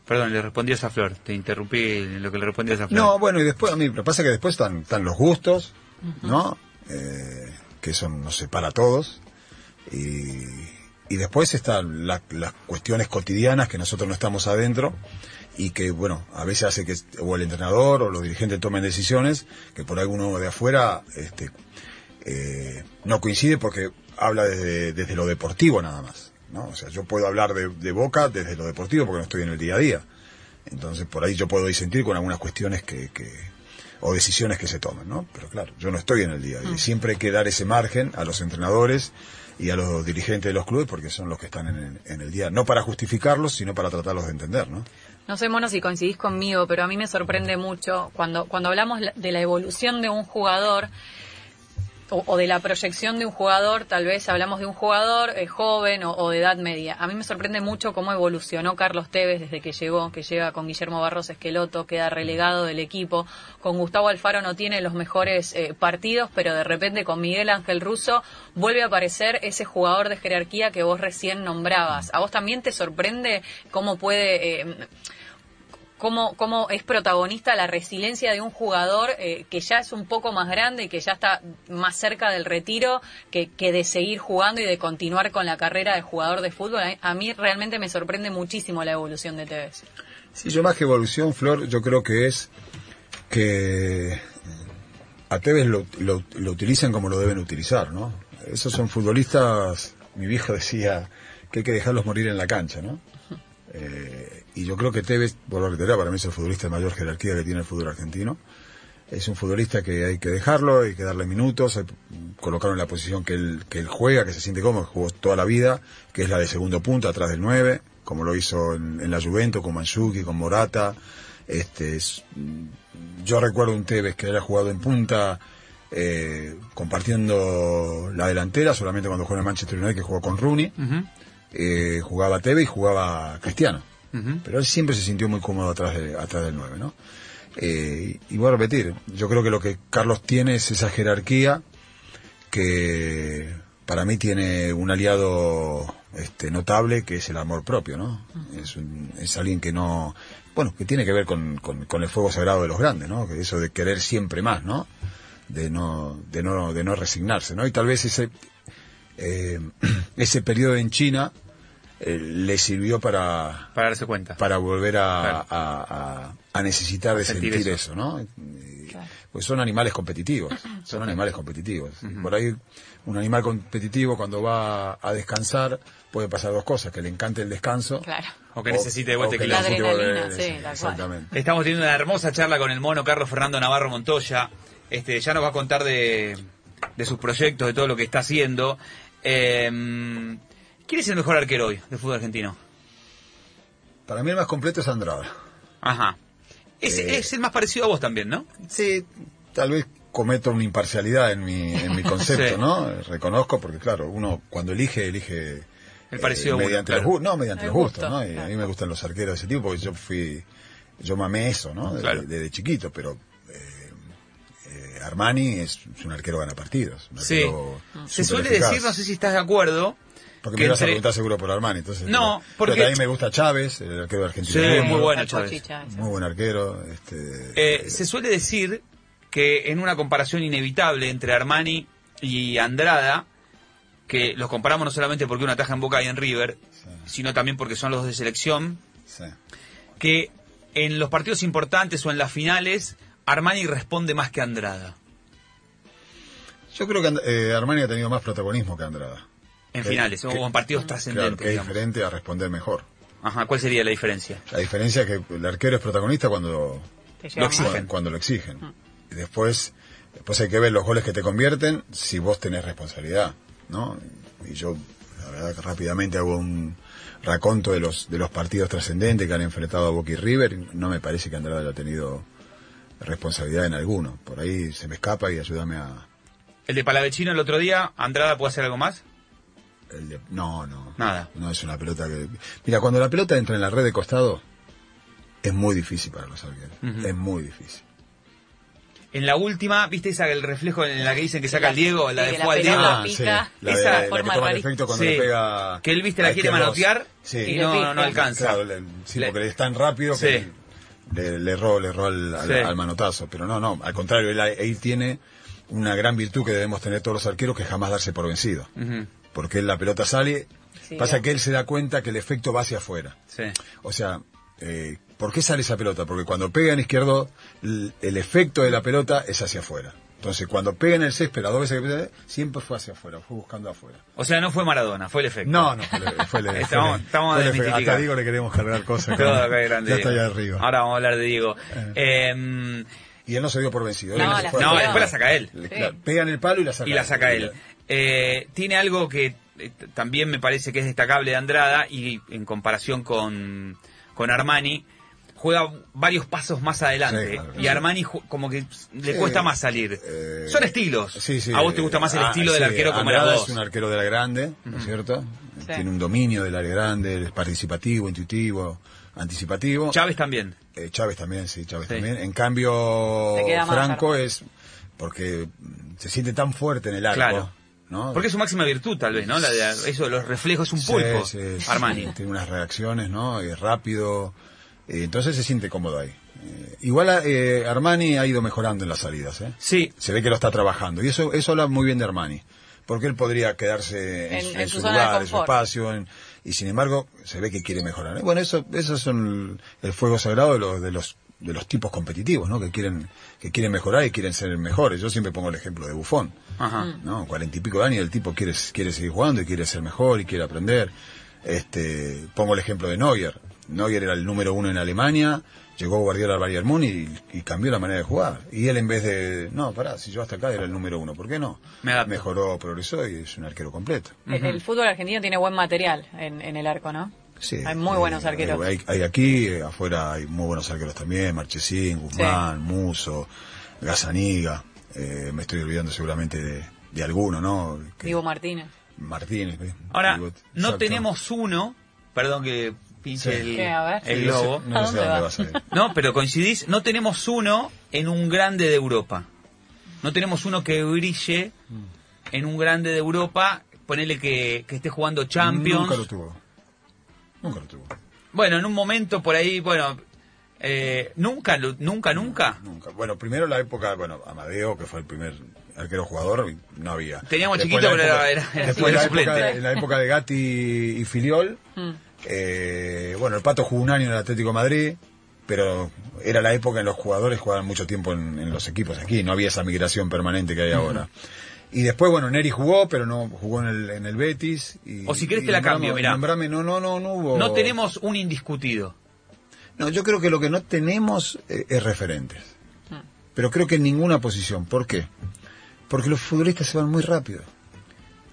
Perdón, le respondí a esa flor. Te interrumpí en lo que le respondí a esa flor. No, bueno, y después, a mí, lo que pasa es que después están, están los gustos, ¿no? Eh, que eso nos separa a todos. Y, y después están la- las cuestiones cotidianas que nosotros no estamos adentro y que, bueno, a veces hace que o el entrenador o los dirigentes tomen decisiones que por alguno de afuera este, eh, no coincide porque habla desde, desde lo deportivo nada más. ¿no? O sea, yo puedo hablar de, de Boca desde lo deportivo porque no estoy en el día a día. Entonces, por ahí yo puedo disentir con algunas cuestiones que, que o decisiones que se toman, ¿no? Pero claro, yo no estoy en el día a día. Y siempre hay que dar ese margen a los entrenadores y a los dirigentes de los clubes porque son los que están en el, en el día, no para justificarlos, sino para tratarlos de entender, ¿no? No sé, Mono, si coincidís conmigo, pero a mí me sorprende mucho cuando, cuando hablamos la- de la evolución de un jugador o, de la proyección de un jugador, tal vez hablamos de un jugador eh, joven o, o de edad media. A mí me sorprende mucho cómo evolucionó Carlos Tevez desde que llegó, que llega con Guillermo Barros Esqueloto, queda relegado del equipo. Con Gustavo Alfaro no tiene los mejores eh, partidos, pero de repente con Miguel Ángel Russo vuelve a aparecer ese jugador de jerarquía que vos recién nombrabas. ¿A vos también te sorprende cómo puede... eh, cómo, cómo es protagonista la resiliencia de un jugador eh, que ya es un poco más grande y que ya está más cerca del retiro que, que de seguir jugando y de continuar con la carrera de jugador de fútbol. A, a mí realmente me sorprende muchísimo la evolución de Tevez. Sí, yo más que evolución, Flor, yo creo que es que a Tevez lo, lo, lo utilizan como lo deben utilizar, ¿no? Esos son futbolistas, mi viejo decía que hay que dejarlos morir en la cancha, ¿no? Eh, y yo creo que Tevez, vuelvo a reiterar, para mí es el futbolista de mayor jerarquía que tiene el fútbol argentino. Es un futbolista que hay que dejarlo, hay que darle minutos, hay que colocarlo en la posición que él, que él juega, que se siente cómodo, que jugó toda la vida, que es la de segundo punto, atrás del 9, como lo hizo en, en la Juventus, con Manzuki, con Morata. Este, es, yo recuerdo un Tevez que era jugado en punta, eh, compartiendo la delantera, solamente cuando jugó en el Manchester United, que jugó con Rooney. Eh, jugaba Tevez y jugaba Cristiano. Pero él siempre se sintió muy cómodo atrás, de, atrás del 9, ¿no? Eh, y voy a repetir, yo creo que lo que Carlos tiene es esa jerarquía que para mí tiene un aliado este, notable que es el amor propio, ¿no? Es, un- es alguien que no, bueno, que tiene que ver con, con, con el fuego sagrado de los grandes, ¿no? Que eso de querer siempre más, ¿no? De no, de no, de no resignarse, ¿no? Y tal vez ese, eh, ese periodo en China eh, le sirvió para, Para darse cuenta. para volver a, Claro. a, a- a necesitar de Sentir sentir, eso. eso, ¿no? Pues son animales competitivos, son animales competitivos. Por ahí un animal competitivo cuando va a descansar puede pasar dos cosas, que le encante el descanso. Claro. O que necesite de vuelta que La adrenalina, sí. Exactamente. Estamos teniendo una hermosa charla con el mono Carlos Fernando Navarro Montoya. Este, ya nos va a contar de, de sus proyectos, de todo lo que está haciendo. Eh, ¿Quién es el mejor arquero hoy de fútbol argentino? Para mí el más completo es Andrada. Ajá. Es, Eh. es el más parecido a vos también, ¿no? Sí, tal vez cometo una imparcialidad en mi, en mi concepto, Sí. ¿no? Reconozco porque, claro, uno cuando elige, elige... El parecido uno, mediante claro. los No, mediante El los gustos, gusto, ¿no? Y a mí me gustan los arqueros de ese tipo porque yo fui... Yo mamé eso, ¿no? Desde, Claro. desde chiquito, pero... eh, eh, Armani es, un arquero gana partidos. un Sí. arquero Se suele eficaz. decir, no sé si estás de acuerdo, Porque que me ibas a preguntar seguro por Armani, entonces... No, pero- porque- Pero también me gusta Chávez, el arquero de Argentina. Sí, muy bueno, Chávez. Muy buen arquero. Este, Eh, se suele decir que en una comparación inevitable entre Armani y Andrada, que los comparamos no solamente porque uno ataja en Boca y en River, sino también porque son los de selección, sí. que en los partidos importantes o en las finales, Armani responde más que Andrada. Yo creo que eh, Armani ha tenido más protagonismo que Andrada. En Que- finales o que- en partidos Claro, trascendentes. que es digamos. diferente a responder mejor. Ajá, ¿cuál sería la diferencia? La diferencia es que el arquero es protagonista cuando Lo exigen. cuando, cuando lo exigen. Y después, después hay que ver los goles que te convierten si vos tenés responsabilidad, ¿no? Y yo, la verdad que rápidamente hago un raconto de los de los partidos trascendentes que han enfrentado a Boca y River. No me parece que Andrada haya tenido responsabilidad en alguno. Por ahí se me escapa y ayúdame a... El de Palavecino el otro día, ¿Andrada puede hacer algo más? El de- no, no. Nada. No es una pelota que... Mira, cuando la pelota entra en la red de costado, es muy difícil para los arqueros. Es muy difícil. En la última, ¿viste esa el reflejo en la que dicen que saca el Diego? La de Diego. Ah, La, esa de, la que toma el rarísima. efecto cuando Sí. le pega... Que él, viste, la quiere manotear Sí. y no, no alcanza. Claro, le- sí, Le- porque es tan rápido Sí. que le, le erró, le erró al, al- Sí. al manotazo. Pero no, no, al contrario, él tiene una gran virtud que debemos tener todos los arqueros, que es jamás darse por vencido. Porque él la pelota sale, Sí, Pasa que él se da cuenta que el efecto va hacia afuera. Sí. O sea, eh, ¿por qué sale esa pelota? Porque cuando pega en izquierdo, el efecto de la pelota es hacia afuera. Entonces, cuando pega en el césped, las dos veces que pega, siempre fue hacia afuera, fue buscando afuera. O sea, no fue Maradona, fue el efecto. No, no, fue el, fue el- fue Estamos- el- estamos fue el a efecto. Hasta digo le queremos cargar cosas. Todo acá. grande. ya está Diego. allá arriba. Ahora vamos a hablar de Diego. Eh, Y él no se dio por vencido. No, Él la después la saca él. Sí. pega en el palo y la saca Y la saca él. Eh, tiene algo que eh, también me parece que es destacable de Andrada y en comparación con, con Armani, juega varios pasos más adelante. Sí, claro. Y Armani como que le Sí. cuesta más salir. Eh, Son estilos. Sí, sí, a vos te gusta más el ah, estilo del arquero como Andrada eras es un arquero de la grande, ¿no es cierto? Sí. Tiene un dominio del área grande, es participativo, intuitivo, anticipativo. Chávez también. Eh, Chávez también, sí, Chávez Sí. también. En cambio, Franco es porque se siente tan fuerte en el arco. Claro. ¿No? Porque es su máxima virtud, tal vez, ¿no? La de, eso de los reflejos, un Sí, pulpo. sí, sí. Armani. Tiene unas reacciones, ¿no? Es rápido. eh, entonces se siente cómodo ahí. Eh, igual eh, Armani ha ido mejorando en las salidas, ¿eh? Sí, Se ve que lo está trabajando. Y eso, eso habla muy bien de Armani. Porque él podría quedarse en, En- su- en en su su zona de lugar, en su espacio. en- y sin embargo, se ve que quiere mejorar. ¿eh? Bueno, eso, esos son el, el fuego sagrado de los, de los, de los tipos competitivos, ¿no? Que quieren, que quieren mejorar y quieren ser mejores. Yo siempre pongo el ejemplo de Bufón. Ajá. ¿no? Cuarenta y pico de años y el tipo quiere, quiere seguir jugando y quiere ser mejor y quiere aprender. Este, pongo el ejemplo de Neuer. Neuer era el número uno en Alemania, llegó Guardiola al Bayern Múnich y, y cambió la manera de jugar. Y él en vez de, no, pará, si yo hasta acá era el número uno, ¿por qué no? Me. Mejoró, progresó y es un arquero completo. El, el fútbol argentino tiene buen material en, en el arco, ¿no? Sí, Hay muy buenos eh, arqueros. Hay, hay aquí, eh, afuera hay muy buenos arqueros también, Marchesín, Guzmán, Muso, Gazaniga, eh, me estoy olvidando seguramente de, de alguno, ¿no? Que- Diego Martínez. Martínez. ¿eh? Ahora, Digo, no exacto. tenemos uno, perdón que pinche Sí. el, ¿Qué? El Sí, no sé- globo. No, ¿A sé dónde a dónde va? vas a ir. No, pero coincidís, no tenemos uno en un grande de Europa. No tenemos uno que brille en un grande de Europa, ponele que, que esté jugando Champions. Nunca lo tuvo. Nunca lo tuvo. Bueno, en un momento por ahí, bueno, eh, nunca, nunca, nunca. Nunca. Bueno, primero la época, bueno, Amadeo, que fue el primer arquero jugador, no había. Teníamos Después chiquito, pero era- era- después era la época, en la época de Gatti y Filiol, Mm. eh, bueno, el Pato jugó un año en el Atlético de Madrid, pero era la época en los jugadores jugaban mucho tiempo en, en los equipos aquí, no había esa migración permanente que hay ahora. Y después, bueno, Neri jugó, pero no jugó en el, en el Betis. Y, O si querés y te la nombramos- cambio, mirá. nombrame, no, no, no, no hubo. No tenemos un indiscutido. No, yo creo que lo que no tenemos eh, es referentes. Ah. Pero creo que en ninguna posición. ¿Por qué? Porque los futbolistas se van muy rápido.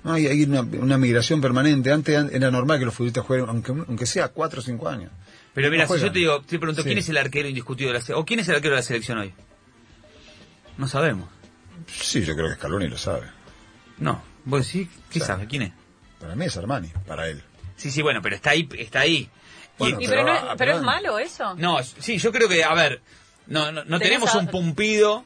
No, hay, hay una, una migración permanente. Antes an- era normal que los futbolistas jueguen, aunque, aunque sea 4 o 5 años. Pero mira, No si yo te digo, te pregunto, Sí. ¿quién es el arquero indiscutido de la selección? ¿O quién es el arquero de la selección hoy? No sabemos. Sí, yo creo que Scaloni lo sabe. No. ¿Vos decís? ¿Qué Sí. sabes? ¿Quién es? Para mí es Armani, para él. Sí, sí, bueno, pero está ahí, está ahí. Bueno, Y pero, pero, no es, ah, pero es malo eso. No, sí, yo creo que, a ver, no, no, no tenemos a- un pumpido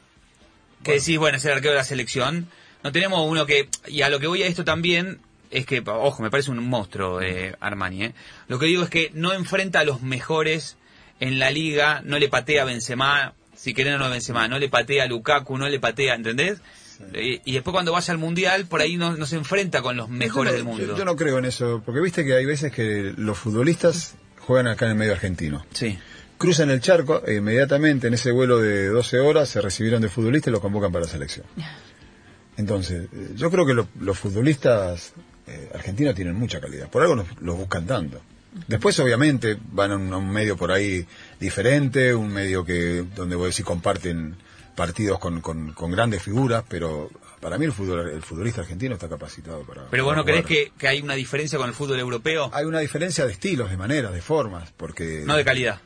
que decís, bueno, es el arquero de la selección. No tenemos uno que, y a lo que voy a esto también, es que, ojo, me parece un monstruo eh, Armani, ¿eh? Lo que digo es que no enfrenta a los mejores en la liga, no le patea a Benzema, si querés no Benzema, no le patea a Lukaku, no le patea, ¿entendés? Eh, y después cuando vaya al Mundial, por ahí no, no se enfrenta con los mejores del mundo. Yo, yo no creo en eso, porque viste que hay veces que los futbolistas juegan acá en el medio argentino. Sí. Cruzan el charco e inmediatamente en ese vuelo de 12 horas se recibieron de futbolistas y los convocan para la selección. Entonces, eh, yo creo que lo- los futbolistas eh, argentinos tienen mucha calidad. Por algo los, los buscan tanto. Después, obviamente, van a un, a un medio por ahí diferente, un medio que donde voy a decir comparten partidos con, con- con grandes figuras, pero para mí el, fútbol, el futbolista argentino está capacitado para. Pero vos para no crees que, que hay una diferencia con el fútbol europeo? Hay una diferencia de estilos, de maneras, de formas, porque... No de calidad.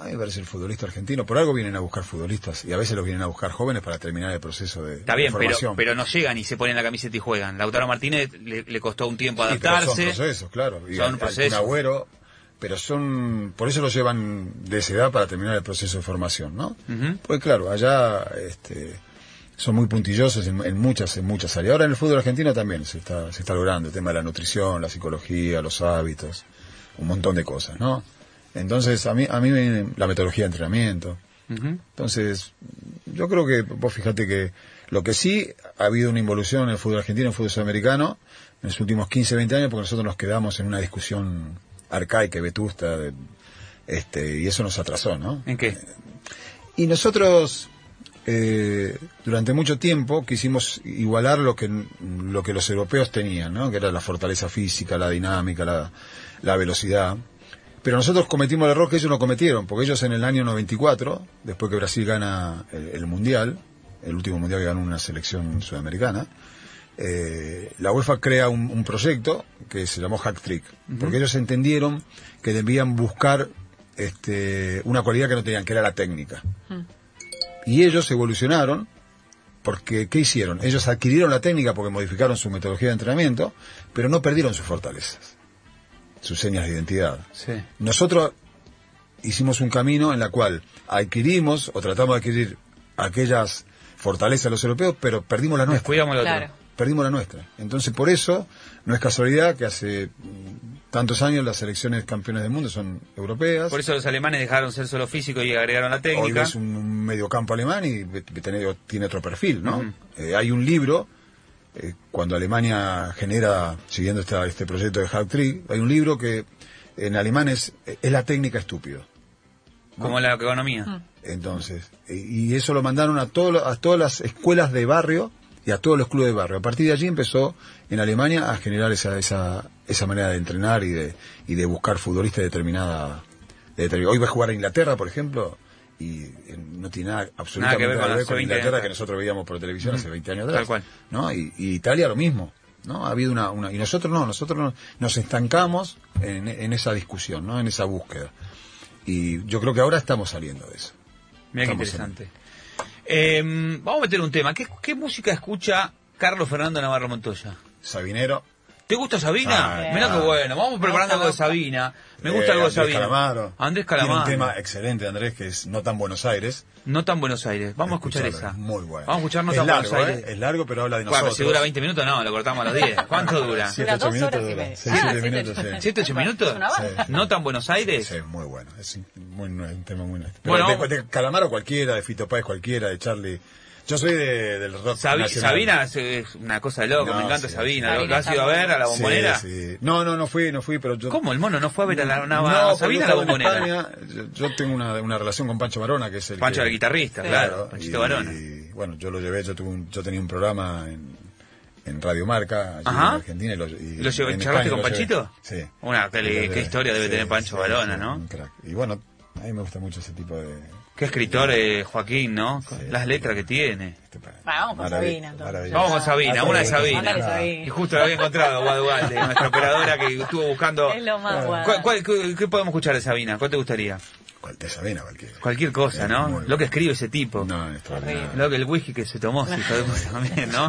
A mí me parece el futbolista argentino. Por algo vienen a buscar futbolistas y a veces los vienen a buscar jóvenes para terminar el proceso de, Está bien, pero, formación. pero no llegan y se ponen la camiseta y juegan. Lautaro Martínez le, le costó un tiempo Sí, pero adaptarse. son procesos, claro. Y Son al- procesos. Agüero, pero son. Por eso los llevan de esa edad para terminar el proceso de formación, ¿no? Ujú. Pues claro, allá este, son muy puntillosos en, en muchas en muchas áreas. Ahora en el fútbol argentino también se está, se está logrando el tema de la nutrición, la psicología, los hábitos, un montón de cosas, ¿no? Entonces, a mí, a mí me- la metodología de entrenamiento. Entonces, yo creo que, vos fíjate que lo que sí ha habido una involución en el fútbol argentino, en el fútbol sudamericano, en los últimos 15, 20 años, porque nosotros nos quedamos en una discusión arcaica y vetusta, de, este, y eso nos atrasó, ¿no? ¿En qué? Y nosotros, eh, durante mucho tiempo, quisimos igualar lo que, lo que los europeos tenían, ¿no? Que era la fortaleza física, la dinámica, la, la velocidad. Pero nosotros cometimos el error que ellos no cometieron, porque ellos en el año 94, después que Brasil gana el, el Mundial, el último Mundial que ganó una selección sudamericana, eh, la UEFA crea un, un proyecto que se llamó Hack Trick, porque ellos entendieron que debían buscar este, una cualidad que no tenían, que era la técnica. Y ellos evolucionaron, porque ¿qué hicieron? Ellos adquirieron la técnica porque modificaron su metodología de entrenamiento, pero no perdieron sus fortalezas, sus señas de identidad. Sí. Nosotros hicimos un camino en la cual adquirimos o tratamos de adquirir aquellas fortalezas de los europeos, pero perdimos la nuestra. Descuidamos lo Claro. otro. Perdimos la nuestra. Entonces, por eso, no es casualidad que hace mm, tantos años las selecciones campeones del mundo son europeas. Por eso los alemanes dejaron ser solo físico y agregaron la Hoy técnica. ves un, un mediocampo alemán y tiene, tiene otro perfil, ¿no? Eh, hay un libro, eh, cuando Alemania genera, siguiendo esta, este proyecto de Hack hay un libro que en alemán es, es la técnica estúpido. Como la economía. Entonces, eh, y eso lo mandaron a, todo a todas las escuelas de barrio y a todos los clubes de barrio. A partir de allí empezó en Alemania a generar esa, esa, esa manera de entrenar y de, y de buscar futbolistas de determinada, de determinada- Hoy va a jugar a Inglaterra, por ejemplo, y eh, no tiene nada absolutamente Nada que ver con ver con 20 Inglaterra años. que nosotros veíamos por televisión hace 20 años atrás. Tal cual. ¿no? Y, y Italia lo mismo. ¿no? Ha habido una, una, y nosotros no, nosotros no- nos estancamos en, en esa discusión, ¿no? En esa búsqueda. Y yo creo que ahora estamos saliendo de eso. Mira qué interesante. Eh, vamos a meter un tema. ¿Qué, qué música escucha Carlos Fernando Navarro Montoya? Sabinero. ¿Te gusta Sabina? Ah, Mira qué ah. bueno. Vamos preparando algo de Sabina. Me gusta algo de Andrés Sabina. Calamaro. Andrés Tiene Calamaro. un tema excelente, Andrés, que es No tan Buenos Aires. No tan Buenos Aires. Vamos a escuchar esa. es Muy bueno. Vamos a escuchar No es tan largo, Buenos Aires. ¿eh? Es largo, pero habla de Bueno, nosotros. si dura 20 minutos, no, lo cortamos a los 10. ¿Cuánto dura? Siete, ocho dos minutos horas y dura. media. Sí, Ah, siete siete, minutos, ocho. sí. ¿Siete, ocho minutos? ¿No tan Buenos Aires? Sí, muy bueno. Es muy, un tema muy nuestro. Bueno, Pero vamos- de, de Calamaro cualquiera, de Fito Páez cualquiera, de Charlie. Yo soy de, del rock Sabi- nacional. Sabina es, una cosa de loco, No, me encanta sí, Sabina. ¿Lo, has ido a ver a la bombonera? sí. No, no, no fui, no fui, pero yo... ¿Cómo el mono no fue a ver a la, una- No, Sabina a la bombonera? España, yo, yo tengo una, una relación con Pancho Barona, que es el Pancho que- el guitarrista, claro, Panchito Barona. y, bueno, yo lo llevé, yo tuve un- yo tenía un programa en, en Radio Marca, allí en Argentina. Y lo, y ¿Y lo llevé- en charlaste España con. Panchito? Sí. Una, qué, historia debe tener Pancho Barona, ¿no? Y bueno, a mí me gusta mucho ese tipo de... Qué escritor eh, Joaquín, ¿no? Sí. Las letras que tiene. este vamos con Sabina, entonces. Vamos con Sabina, una de Sabina. Y justo la había encontrado, Guad Guad, nuestra operadora que estuvo buscando... Es lo más. ¿Cuál- cuál- qué, qué podemos escuchar de Sabina? ¿Cuál te gustaría? Cual- De Sabina cualquiera. Cualquier cosa, Es ¿no? Lo que escribe ese tipo. No, extraordinario. Lo que el whisky que se tomó, puta, también, ¿no?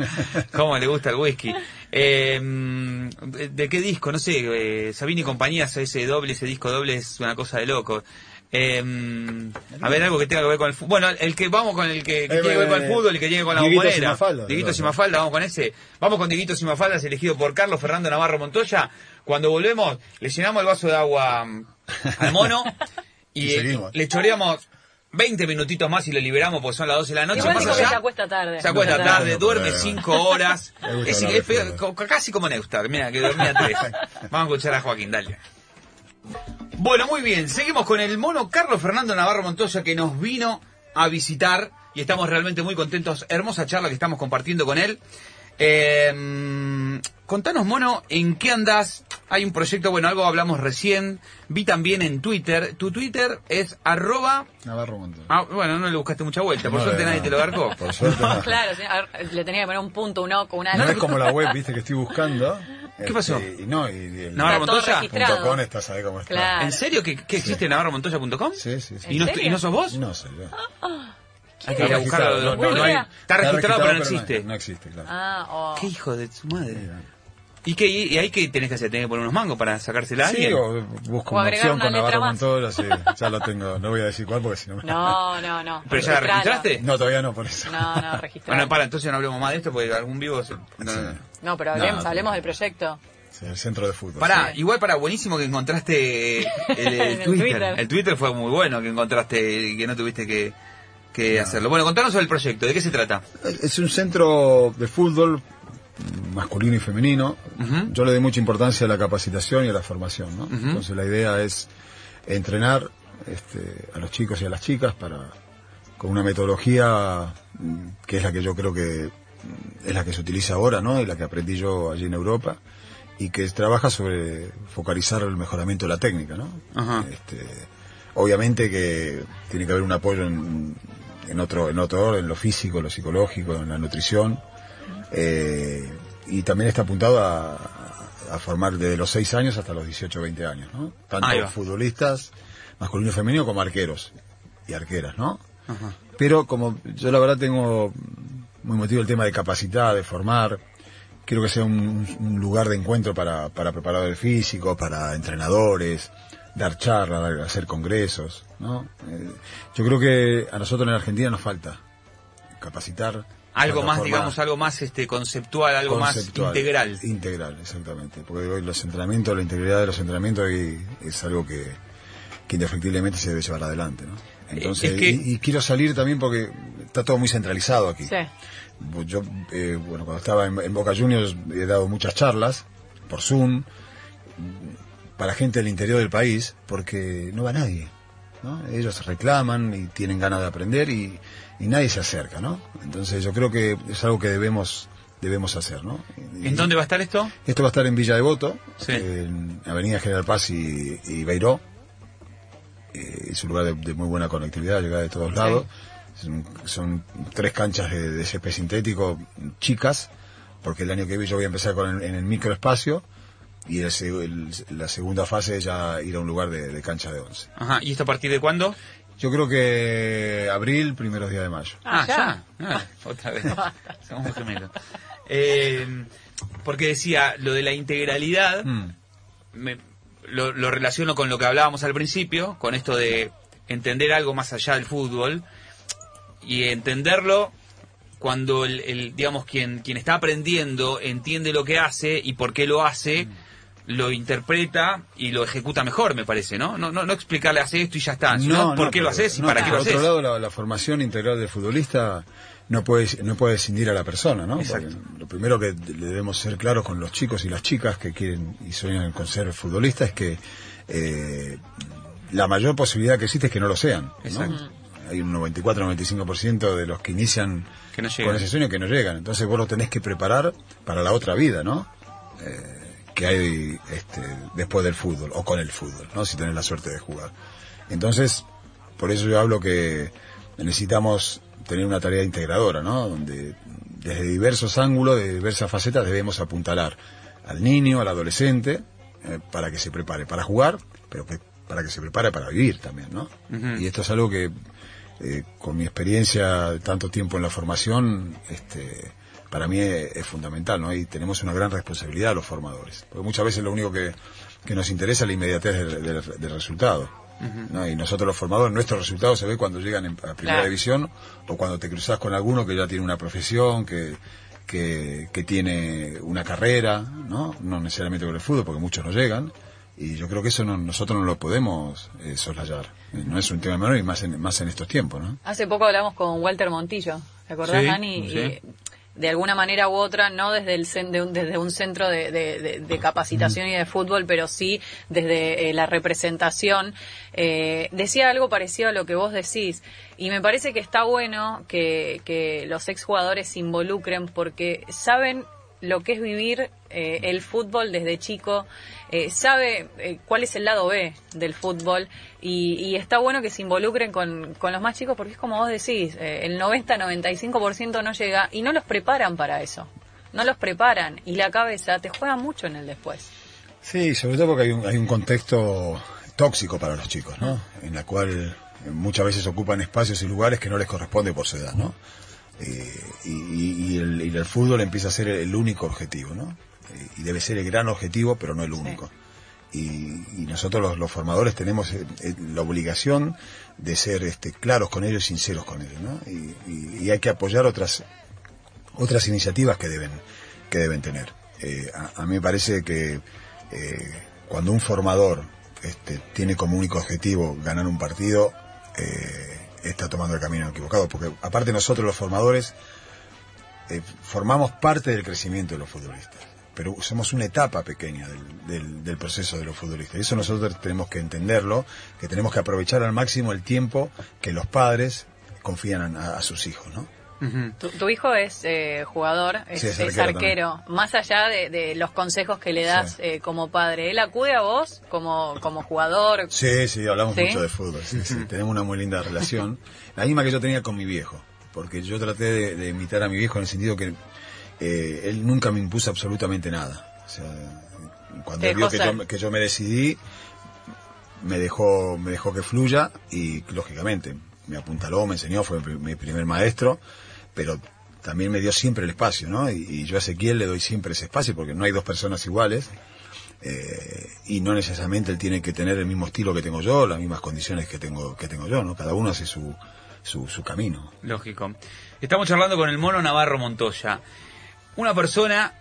¿Cómo le gusta el whisky? Eh, ¿De de qué disco? No sé, eh, Sabina y compañía, ese doble, ese disco doble es una cosa de loco. Eh, a ver, algo que tenga que ver con el fútbol. Bueno, el que vamos con el que, que Eh, tiene que ver con el eh, fútbol, el que tiene con la Dieguitos y bombonera. Mafalda, Dieguitos y ¿no? Mafalda, vamos con ese. Vamos con Dieguitos y Mafalda, es elegido por Carlos Fernando Navarro Montoya. Cuando volvemos, le llenamos el vaso de agua mm, al mono y, le choreamos 20 minutitos más y lo liberamos porque son las 12 de la noche. Igual que se acuesta tarde. se acuesta tarde, no, duerme no, no. 5 horas. Es, es casi como Neustar, mira, que dormía 3. Vamos a escuchar a Joaquín, dale. Bueno, muy bien, seguimos con el mono Carlos Fernando Navarro Montoya que nos vino a visitar y estamos realmente muy contentos. Hermosa charla que estamos compartiendo con él. Eh, contanos, mono, ¿en qué andás? Hay un proyecto, bueno, algo hablamos recién. Vi también en Twitter. Tu Twitter es arroba... Navarro Montón. Ah, bueno, no le buscaste mucha vuelta. Por No, suerte no, nadie te lo agarcó. Por suerte no. Claro, sí, a ver, le tenía que poner un punto, un oco, un No es como la web, viste, que estoy buscando. ¿Qué pasó? Este, y no, y, y el Navarro Está todo Montoya. com está, ¿sabes cómo está? Claro. ¿En serio que, que existe navarromontoya.com? Sí, sí, sí. ¿Y no. ¿Y no sos vos? No sé yo. Hay que ir a buscarlo. No, No, hay- hay- está registrado, pero no existe. No, existe, claro. Ah, oh. ¿Qué hijo de su madre? Mira. ¿Y qué? ¿Y ahí qué tenés que hacer? ¿Tenés que poner unos mangos para sacársela a Sí, alguien? o busco O una agregar opción una con letra Navarro más. Montoya, sí, ya lo tengo. No voy a decir cuál porque si no me... No, no, no. ¿Pero ya la Registralo. registraste? No, todavía no, por eso. No, no, registralo. Bueno, para, entonces no hablemos más de esto porque algún vivo... se- no, no, no. No, pero hablemos, No, hablemos del proyecto. Sí, el centro de fútbol. Pará, sí. igual para buenísimo que encontraste el, el En el Twitter. Twitter. El Twitter fue muy bueno que encontraste y que no tuviste que, que hacerlo. Bueno, contanos sobre el proyecto, ¿de qué se trata? Es un centro de fútbol masculino y femenino. Yo le doy mucha importancia a la capacitación y a la formación, ¿no? Entonces la idea es entrenar este, a los chicos y a las chicas para con una metodología mm, que es la que yo creo que mm, es la que se utiliza ahora, ¿no? Y la que aprendí yo allí en Europa y que trabaja sobre focalizar el mejoramiento de la técnica, ¿no? Este, obviamente que tiene que haber un apoyo en, en otro en otro orden, en lo físico, en lo psicológico, en la nutrición eh, y también está apuntado a, a formar desde los 6 años hasta los 18 o 20 años, ¿no? Tanto futbolistas masculino y femenino como arqueros y arqueras, ¿no? Ajá. Pero como yo la verdad tengo muy motivo el tema de capacitar, de formar, quiero que sea un, un lugar de encuentro para, para preparadores físicos, para entrenadores, dar charlas, hacer congresos, ¿no? Eh, yo creo que a nosotros en Argentina nos falta capacitar. Algo más, digamos, algo más este conceptual, algo Conceptual, más integral. Integral, exactamente. Porque hoy los entrenamientos, la integridad de los entrenamientos y- es algo que, que indefectiblemente se debe llevar adelante, ¿no? Entonces, es que- y, y quiero salir también porque está todo muy centralizado aquí. Sí. Yo, eh, bueno, cuando estaba en, en Boca Juniors he dado muchas charlas por Zoom para gente del interior del país porque no va nadie. ¿No? Ellos reclaman y tienen ganas de aprender y, y nadie se acerca, ¿no? Entonces yo creo que es algo que debemos debemos hacer, ¿no? Y- ¿En dónde va a estar esto? Esto va a estar en Villa Devoto, Sí. en Avenida General Paz y, y Beiró. Eh, es un lugar de, de muy buena conectividad, llega de todos lados. Son, son tres canchas de, de césped sintético chicas, porque el año que viene yo voy a empezar con el- en el microespacio y el se- el- la segunda fase ya ir a un lugar de, de cancha de 11. Ajá. ¿Y esto a partir de cuándo? Yo creo que abril, primeros días de mayo. Ah, ya. Ah, otra vez. Somos muy gemelos. Eh, porque decía, lo de la integralidad, Mm. me- lo, lo relaciono con lo que hablábamos al principio, con esto de entender algo más allá del fútbol y entenderlo cuando el, el, digamos quien quien está aprendiendo entiende lo que hace y por qué lo hace lo interpreta y lo ejecuta mejor me parece no no no, no explicarle hace esto y ya está sino por qué lo haces y no, para qué lo por haces otro lado, la, la formación integral del futbolista no puede no puede escindir a la persona, ¿no? Exacto. Porque lo primero que le debemos ser claros con los chicos y las chicas que quieren y sueñan con ser futbolistas es que eh, la mayor posibilidad que existe es que no lo sean. ¿no? Exacto. Hay un 94-95% de los que inician Que no con ese sueño que no llegan. Entonces vos lo tenés que preparar para la otra vida, ¿no? Eh, que hay este, después del fútbol o con el fútbol, ¿no? Si tenés la suerte de jugar. Entonces, por eso yo hablo que necesitamos tener una tarea integradora, ¿no? Donde desde diversos ángulos, de diversas facetas debemos apuntalar al niño, al adolescente, eh, para que se prepare para jugar, pero que, para que se prepare para vivir también, ¿no? Y esto es algo que, eh, con mi experiencia de tanto tiempo en la formación, este, para mí es, es fundamental, ¿no? Y tenemos una gran responsabilidad los formadores, porque muchas veces lo único que, que nos interesa es la inmediatez del, del- del resultado. ¿no? Y nosotros los formadores, nuestro resultado se ve cuando llegan en- a primera Claro. división o cuando te cruzas con alguno que ya tiene una profesión, que, que, que tiene una carrera, ¿no? No necesariamente con el fútbol, porque muchos no llegan. Y yo creo que eso no- nosotros no lo podemos eh, soslayar. Eh, No es un tema menor y más en, más en estos tiempos, ¿no? Hace poco hablamos con Walter Montillo, ¿te acordás, Sí, Dani? sí. Y de alguna manera u otra, no desde, el, de un, desde un centro de- de capacitación y de fútbol, pero sí desde eh, la representación, eh, decía algo parecido a lo que vos decís. Y me parece que está bueno que, que los exjugadores se involucren porque saben lo que es vivir eh, el fútbol desde chico, eh, sabe eh, cuál es el lado B del fútbol y, y está bueno que se involucren con, con los más chicos porque es como vos decís, eh, el 90-95% no llega y no los preparan para eso, no los preparan y la cabeza te juega mucho en el después. Sí, sobre todo porque hay un, hay un contexto tóxico para los chicos, ¿no? En la cual eh, muchas veces ocupan espacios y lugares que no les corresponde por su edad, ¿no? Eh, y, y- el, y el fútbol empieza a ser el único objetivo, ¿no? Eh, y debe ser el gran objetivo, pero no el único. Y, y nosotros los, los formadores tenemos eh, la obligación de ser este, claros con ellos, sinceros con ellos, ¿no? Y, y- y hay que apoyar otras otras iniciativas que deben que deben tener. Eh, a, a mí me parece que eh, cuando un formador este, tiene como único objetivo ganar un partido, eh, está tomando el camino equivocado, porque aparte nosotros los formadores eh, formamos parte del crecimiento de los futbolistas, pero somos una etapa pequeña del, del, del proceso de los futbolistas. Y eso nosotros tenemos que entenderlo, que tenemos que aprovechar al máximo el tiempo que los padres confían a, a sus hijos, ¿no? Ujú. Tu, tu hijo es eh, jugador, es, Sí, es es arquero. Más allá de, de los consejos que le das Sí. eh, como padre, ¿él acude a vos como, como jugador? Sí, sí, hablamos ¿Sí? mucho de fútbol, sí, sí, tenemos una muy linda relación. La misma que yo tenía con mi viejo, porque yo traté de, de imitar a mi viejo en el sentido que eh, él nunca me impuso absolutamente nada. O sea, cuando él vio que yo, que yo me decidí, me dejó, me dejó que fluya y lógicamente me apuntaló, me enseñó, fue mi primer maestro, pero también me dio siempre el espacio, ¿no? Y, y yo a Ezequiel le doy siempre ese espacio porque no hay dos personas iguales eh, y no necesariamente él tiene que tener el mismo estilo que tengo yo, las mismas condiciones que tengo que tengo yo, ¿no? Cada uno hace su su, su camino. Lógico. Estamos charlando con el mono Navarro Montoya. Una persona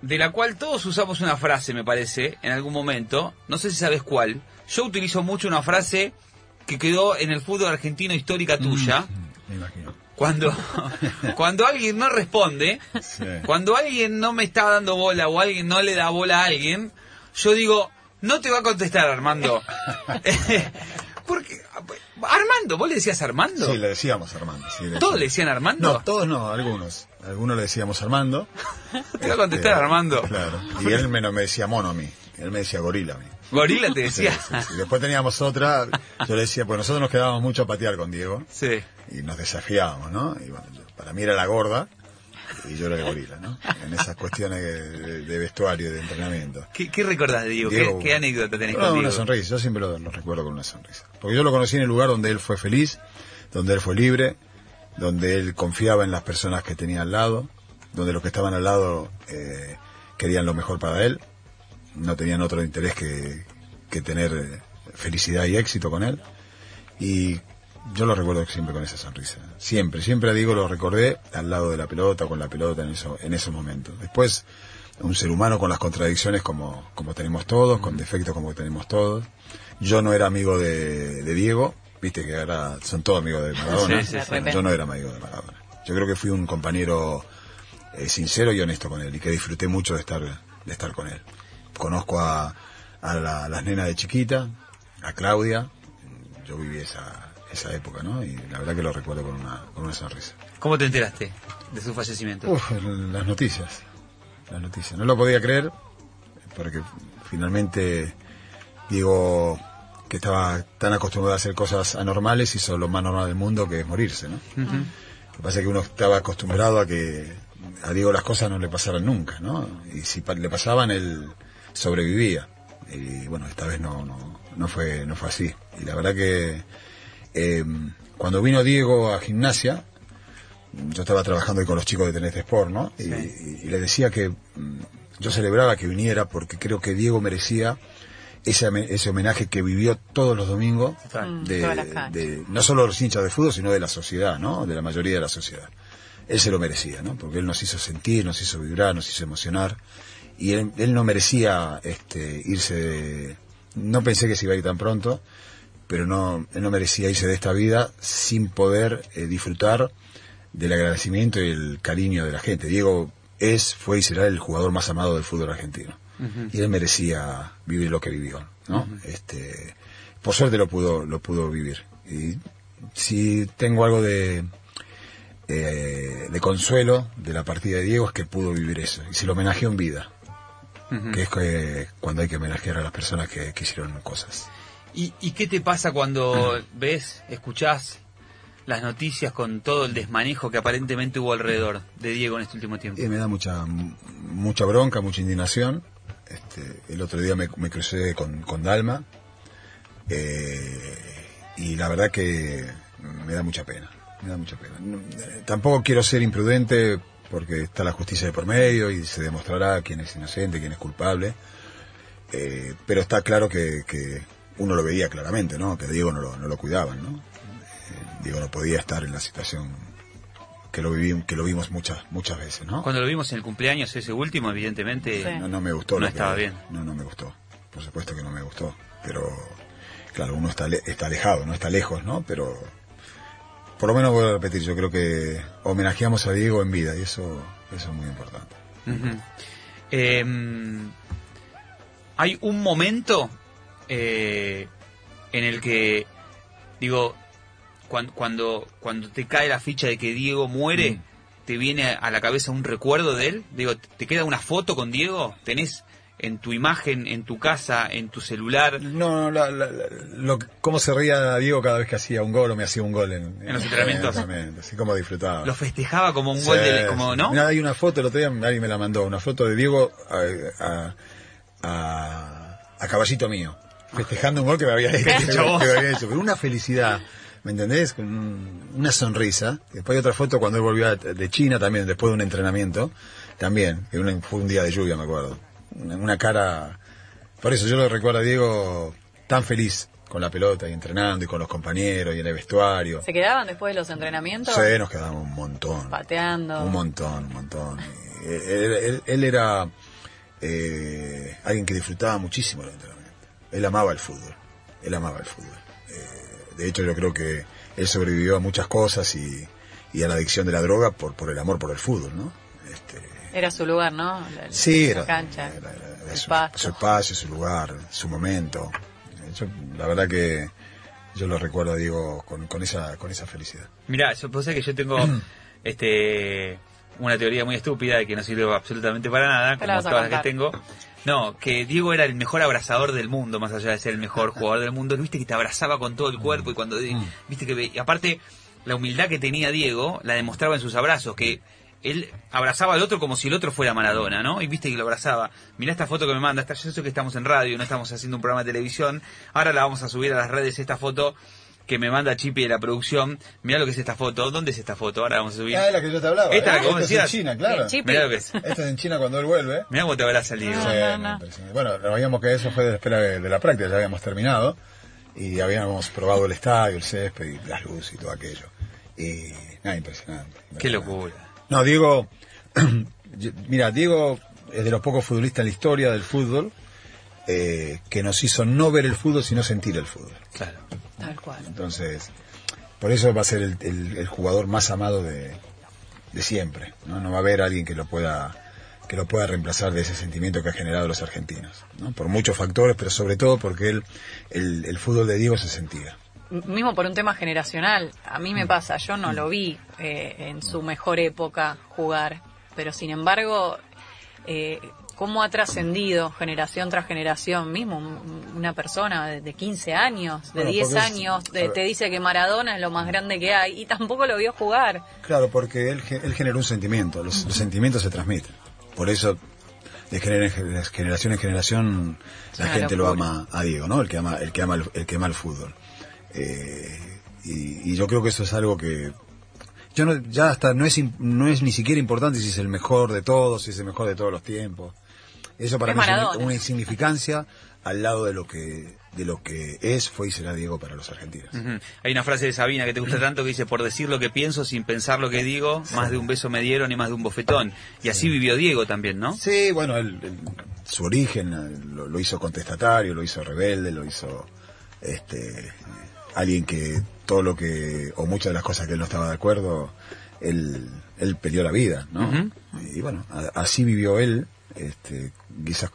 de la cual todos usamos una frase, me parece, en algún momento. No sé si sabes cuál. Yo utilizo mucho una frase que quedó en el fútbol argentino histórica tuya. Me imagino. Cuando, cuando alguien no responde, Sí. cuando alguien no me está dando bola o alguien no le da bola a alguien, yo digo, no te va a contestar Armando. Porque, Armando, ¿vos le decías Armando? Sí, le decíamos Armando. sí, le ¿Todos le decían Armando? No, todos no, algunos. Algunos le decíamos Armando. Te va a contestar Este, Armando. Claro. Y él me, me decía mono a mí. Él me decía gorila a mí. Gorila te decía. sí, sí. Después teníamos otra, yo le decía, pues nosotros nos quedábamos mucho a patear con Diego Sí. y nos desafiábamos, ¿no? Y bueno, yo- para mí era la gorda y yo era el gorila, ¿no? En esas cuestiones de, de vestuario y de entrenamiento. ¿Qué, qué recordás de Diego? ¿Qué- Diego- ¿Qué, anécdota tenés No, con una Diego? sonrisa, yo siempre lo, lo recuerdo con una sonrisa. Porque yo lo conocí en el lugar donde él fue feliz, donde él fue libre, donde él confiaba en las personas que tenía al lado, donde los que estaban al lado eh, querían lo mejor para él, no tenían otro interés que, que tener eh, felicidad y éxito con él. Y yo lo recuerdo siempre con esa sonrisa. Siempre, siempre a Diego lo recordé al lado de la pelota, con la pelota en, eso, en esos momentos. Después, un ser humano con las contradicciones como, como tenemos todos, con defectos como tenemos todos. Yo no era amigo de, de Diego, viste que ahora son todos amigos de Maradona. Sí, sí, sí. Bueno, yo no era amigo de Maradona. Yo creo que fui un compañero eh, sincero y honesto con él y que disfruté mucho de estar, de estar con él. Conozco a, a la- las nenas de chiquita, a Claudia, yo viví esa, esa época, ¿no? Y la verdad que lo recuerdo con una, con una sonrisa. ¿Cómo te enteraste de su fallecimiento? Uf, las noticias, las noticias. No lo podía creer, porque finalmente digo que estaba tan acostumbrado a hacer cosas anormales, hizo lo más normal del mundo que es morirse, ¿no? Lo que pasa es que uno estaba acostumbrado a que a Diego las cosas no le pasaran nunca, ¿no? Y si pa- le pasaban, él sobrevivía. Y bueno, esta vez no, no, no fue, no fue así. Y la verdad que eh, cuando vino Diego a gimnasia, yo estaba trabajando ahí con los chicos de Teneste Sport, ¿no? Y, y- y le decía que mm, yo celebraba que viniera porque creo que Diego merecía ese, ame- ese homenaje que vivió todos los domingos. Mm, de, todas las canchas. de- no solo los hinchas de fútbol, sino de la sociedad, ¿no? De la mayoría de la sociedad. Él se lo merecía, ¿no? Porque él nos hizo sentir, nos hizo vibrar, nos hizo emocionar. Y él, él no merecía este, irse de... No pensé que se iba a ir tan pronto, pero no, él no merecía irse de esta vida sin poder eh, disfrutar del agradecimiento y el cariño de la gente. Diego es, fue y será el jugador más amado del fútbol argentino. Y él merecía vivir lo que vivió, ¿no? Este, por suerte lo pudo, lo pudo vivir. Y si tengo algo de, eh, de consuelo de la partida de Diego es que pudo vivir eso. Y se lo homenajeó en vida. Que es que cuando hay que homenajear a las personas que, que hicieron cosas. ¿Y, ¿Y qué te pasa cuando ves, escuchás las noticias con todo el desmanejo que aparentemente hubo alrededor de Diego en este último tiempo? Y me da mucha mucha bronca, mucha indignación. Este, el otro día me, me crucé con, con Dalma eh, y la verdad que me da mucha pena. Me da mucha pena. No, eh, tampoco quiero ser imprudente porque está la justicia de por medio y se demostrará quién es inocente, quién es culpable. Eh, pero está claro que, que uno lo veía claramente, ¿no? Que Diego no lo, no lo cuidaban, ¿no? Eh, Diego no podía estar en la situación que lo viví, que lo vimos muchas muchas veces, ¿no? Cuando lo vimos en el cumpleaños ese último, evidentemente Sí. No, no me gustó. no estaba bien. No, no me gustó. Por supuesto que no me gustó. Pero claro, uno está, le- está alejado, no está lejos, ¿no? Pero por lo menos voy a repetir, yo creo que homenajeamos a Diego en vida y eso, eso es muy importante. Eh, hay un momento eh, en el que, digo, cuan- cuando, cuando te cae la ficha de que Diego muere, Mm. ¿te viene a la cabeza un recuerdo de él? Digo, ¿te queda una foto con Diego? ¿Tenés en tu imagen, en tu casa, en tu celular? No, no, la- la- lo, cómo se ría Diego cada vez que hacía un gol o me hacía un gol en, En los entrenamientos. Así como disfrutaba. Lo festejaba como un Sí, gol de... Como, ¿no? Mirá, hay una foto, el otro día alguien me la mandó, una foto de Diego a, a, a- a caballito mío, festejando un gol que me había hecho, Que hecho vos. que me había hecho, con una felicidad, ¿me entendés? Con un- una sonrisa. Después hay otra foto cuando él volvió a- de China también, después de un entrenamiento, también, que fue un día de lluvia, me acuerdo. Una, una cara... Por eso yo lo recuerdo a Diego tan feliz con la pelota y entrenando y con los compañeros y en el vestuario. ¿Se quedaban después de los entrenamientos? Sí, nos quedamos un montón. Pateando. Un montón, un montón. Y Él, él- él era eh, alguien que disfrutaba muchísimo el entrenamiento. Él amaba el fútbol. Él amaba el fútbol. Eh, de hecho, yo creo que él sobrevivió a muchas cosas y, y a la adicción de la droga por, por el amor por el fútbol, ¿no? Era su lugar, ¿no? La, sí, la era, cancha. era- era- era el su, espacio, su lugar, su momento. Yo, la verdad que yo lo recuerdo, digo, con, con esa, con esa felicidad. Mirá, yo pasa que yo tengo este una teoría muy estúpida y que no sirve absolutamente para nada, ¿Qué la como todas las que tengo. No, que Diego era el mejor abrazador del mundo, más allá de ser el mejor jugador del mundo. Viste que te abrazaba con todo el cuerpo y cuando viste que ve- y aparte la humildad que tenía Diego la demostraba en sus abrazos, que él abrazaba al otro como si el otro fuera Maradona, ¿no? Y viste que lo abrazaba. Mirá esta foto que me manda, esta, yo sé que estamos en radio, no estamos haciendo un programa de televisión. Ahora la vamos a subir a las redes esta foto que me manda Chipi de la producción. Mirá lo que es esta foto. ¿Dónde es esta foto? Ahora la vamos a subir. Ah, es la que yo te hablaba. Esta, ¿eh? la que vos Esta es en. China, claro. Mirá lo que es. Esta es en China cuando él vuelve. Mirá cómo te habrá salido. No, Sí, no, no. Bueno, lo habíamos que eso fue después de, de la práctica, ya habíamos terminado y habíamos probado el estadio, el césped y las luces y todo aquello. Y nada, impresionante. Qué impresionante. locura. No, Diego, mira, Diego es de los pocos futbolistas en la historia del fútbol eh, que nos hizo no ver el fútbol, sino sentir el fútbol. Claro. Tal cual. Entonces, por eso va a ser el, el- el jugador más amado de, de siempre. ¿no? no va a haber alguien que lo pueda que lo pueda reemplazar de ese sentimiento que ha generado los argentinos. ¿no? Por muchos factores, pero sobre todo porque él, el, el fútbol de Diego se sentía. Mismo por un tema generacional. A mí Mm. me pasa, yo no lo vi eh, en su mejor época jugar, pero sin embargo, eh, cómo ha trascendido generación tras generación, mismo un- una persona de, de 15 años, de Bueno, 10 porque es- años, de- te dice que Maradona es lo más grande que hay y tampoco lo vio jugar. Claro, porque él, él generó un sentimiento, los, los sentimientos se transmiten. Por eso, de gener- de generación en generación, la gente lo ama a Diego, ¿no? El que ama el, que ama el, el que ama el fútbol. Eh, y, y yo creo que eso es algo que yo no, ya hasta no es no es ni siquiera importante si es el mejor de todos, si es el mejor de todos los tiempos. Eso para Es mí es una- insignificancia al lado de lo que de lo que es, fue y será Diego para los argentinos. Hay una frase de Sabina que te gusta tanto que dice, por decir lo que pienso sin pensar lo que digo, más de un beso me dieron y más de un bofetón. Y así vivió Diego también, ¿no? Sí, bueno, él- su origen eh, lo, lo hizo contestatario, lo hizo rebelde, lo hizo este alguien que todo lo que o muchas de las cosas que él no estaba de acuerdo, él él peleó la vida, ¿no? Y bueno, a- así vivió él, este quizás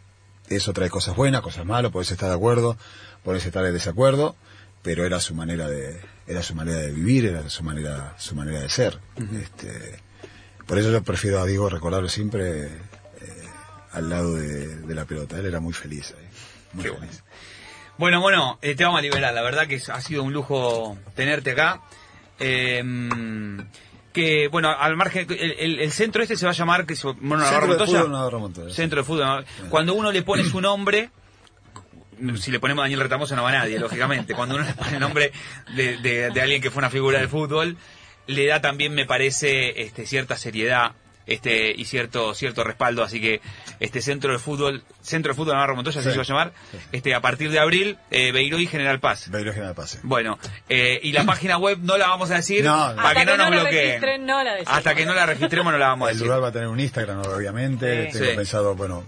eso trae cosas buenas, cosas malas, podés estar de acuerdo, podés estar de desacuerdo, pero era su manera de era su manera de vivir, era su manera su manera de ser. Este por eso yo prefiero a Diego recordarlo siempre eh, al lado de, de la pelota. Él era muy feliz ahí. Muy Qué feliz. Bueno, bueno, eh, te vamos a liberar. La verdad que ha sido un lujo tenerte acá. Eh, que, bueno, al margen, el, el- el centro este se va a llamar, que se, bueno, Navarro Centro de Montoya. fútbol Navarro Montoya. Centro de fútbol. Navarro- Cuando uno le pone su nombre, si le ponemos Daniel Retamoso no va nadie, lógicamente. Cuando uno le pone el nombre de, de- de alguien que fue una figura del fútbol, le da también, me parece, este, cierta seriedad este y cierto cierto respaldo así que este centro de fútbol centro de fútbol Navarro Montoya así Sí. se va a llamar este a partir de abril eh, Beiró y General Paz Beiró General Pase. bueno eh, y la página web no la vamos a decir No, no. para Hasta que no nos no bloqueen no la hasta que no la registremos no la vamos a El decir lugar va a tener un Instagram, obviamente. Sí. Tengo Sí. pensado, bueno,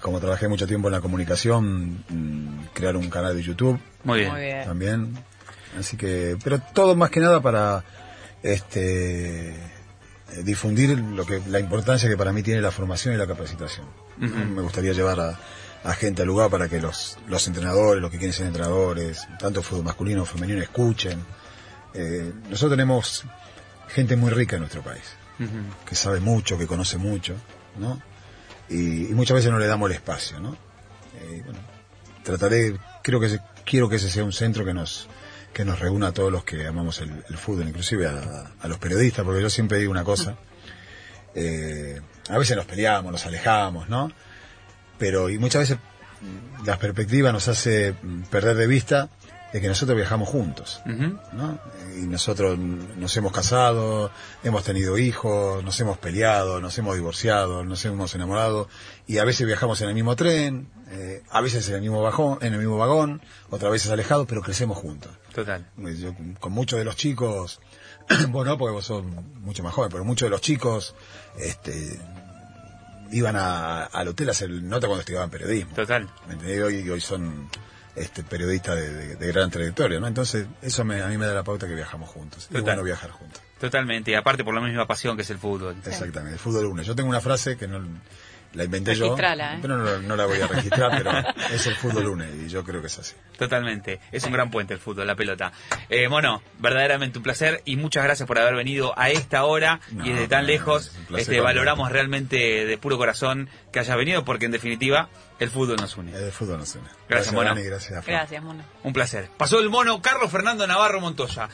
como trabajé mucho tiempo en la comunicación, mm, crear un canal de YouTube Muy bien. Muy bien. también. Así que, pero todo más que nada para este difundir lo que la importancia que para mí tiene la formación y la capacitación. Me gustaría llevar a, a gente al lugar para que los, los entrenadores, los que quieren ser entrenadores, tanto fútbol masculino como femenino, escuchen. Eh, nosotros tenemos gente muy rica en nuestro país, que sabe mucho, que conoce mucho, ¿no? Y, y muchas veces no le damos el espacio, ¿no? Eh, bueno, trataré, creo que ese- quiero que ese sea un centro que nos que nos reúna a todos los que amamos el, el fútbol, inclusive a, a los periodistas, porque yo siempre digo una cosa, eh, a veces nos peleamos, nos alejamos, ¿no? Pero y muchas veces la perspectiva nos hace perder de vista de que nosotros viajamos juntos. ¿no? Y nosotros nos hemos casado, hemos tenido hijos, nos hemos peleado, nos hemos divorciado, nos hemos enamorado y a veces viajamos en el mismo tren, eh, a veces en el mismo vagón, en el mismo vagón, otras veces alejados, pero crecemos juntos. Total. Yo, con muchos de los chicos, vos no, porque vos sos mucho más joven, pero muchos de los chicos, este, iban a- al hotel a hacer nota cuando estudiaban periodismo. Total. ¿Me? Hoy, hoy son este, periodistas de, de- de gran trayectoria, ¿no? Entonces, eso me- a mí me da la pauta que viajamos juntos. Es Total. bueno viajar juntos. Totalmente. Y aparte por la misma pasión que es el fútbol. Exactamente. El fútbol lunes. Yo tengo una frase que no la inventé yo, Registrala, ¿eh? pero no, no la voy a registrar, pero es el fútbol lunes y yo creo que es así. Totalmente. Es un gran puente el fútbol, la pelota. Eh, Mono, verdaderamente un placer y muchas gracias por haber venido a esta hora No, y desde tan no, lejos. es Este, valoramos realmente de puro corazón que hayas venido porque en definitiva el fútbol nos une. El fútbol nos une. Gracias, Mono. Dani, gracias, Fran. Gracias, Mono. Un placer. Pasó el mono Carlos Fernando Navarro Montoya.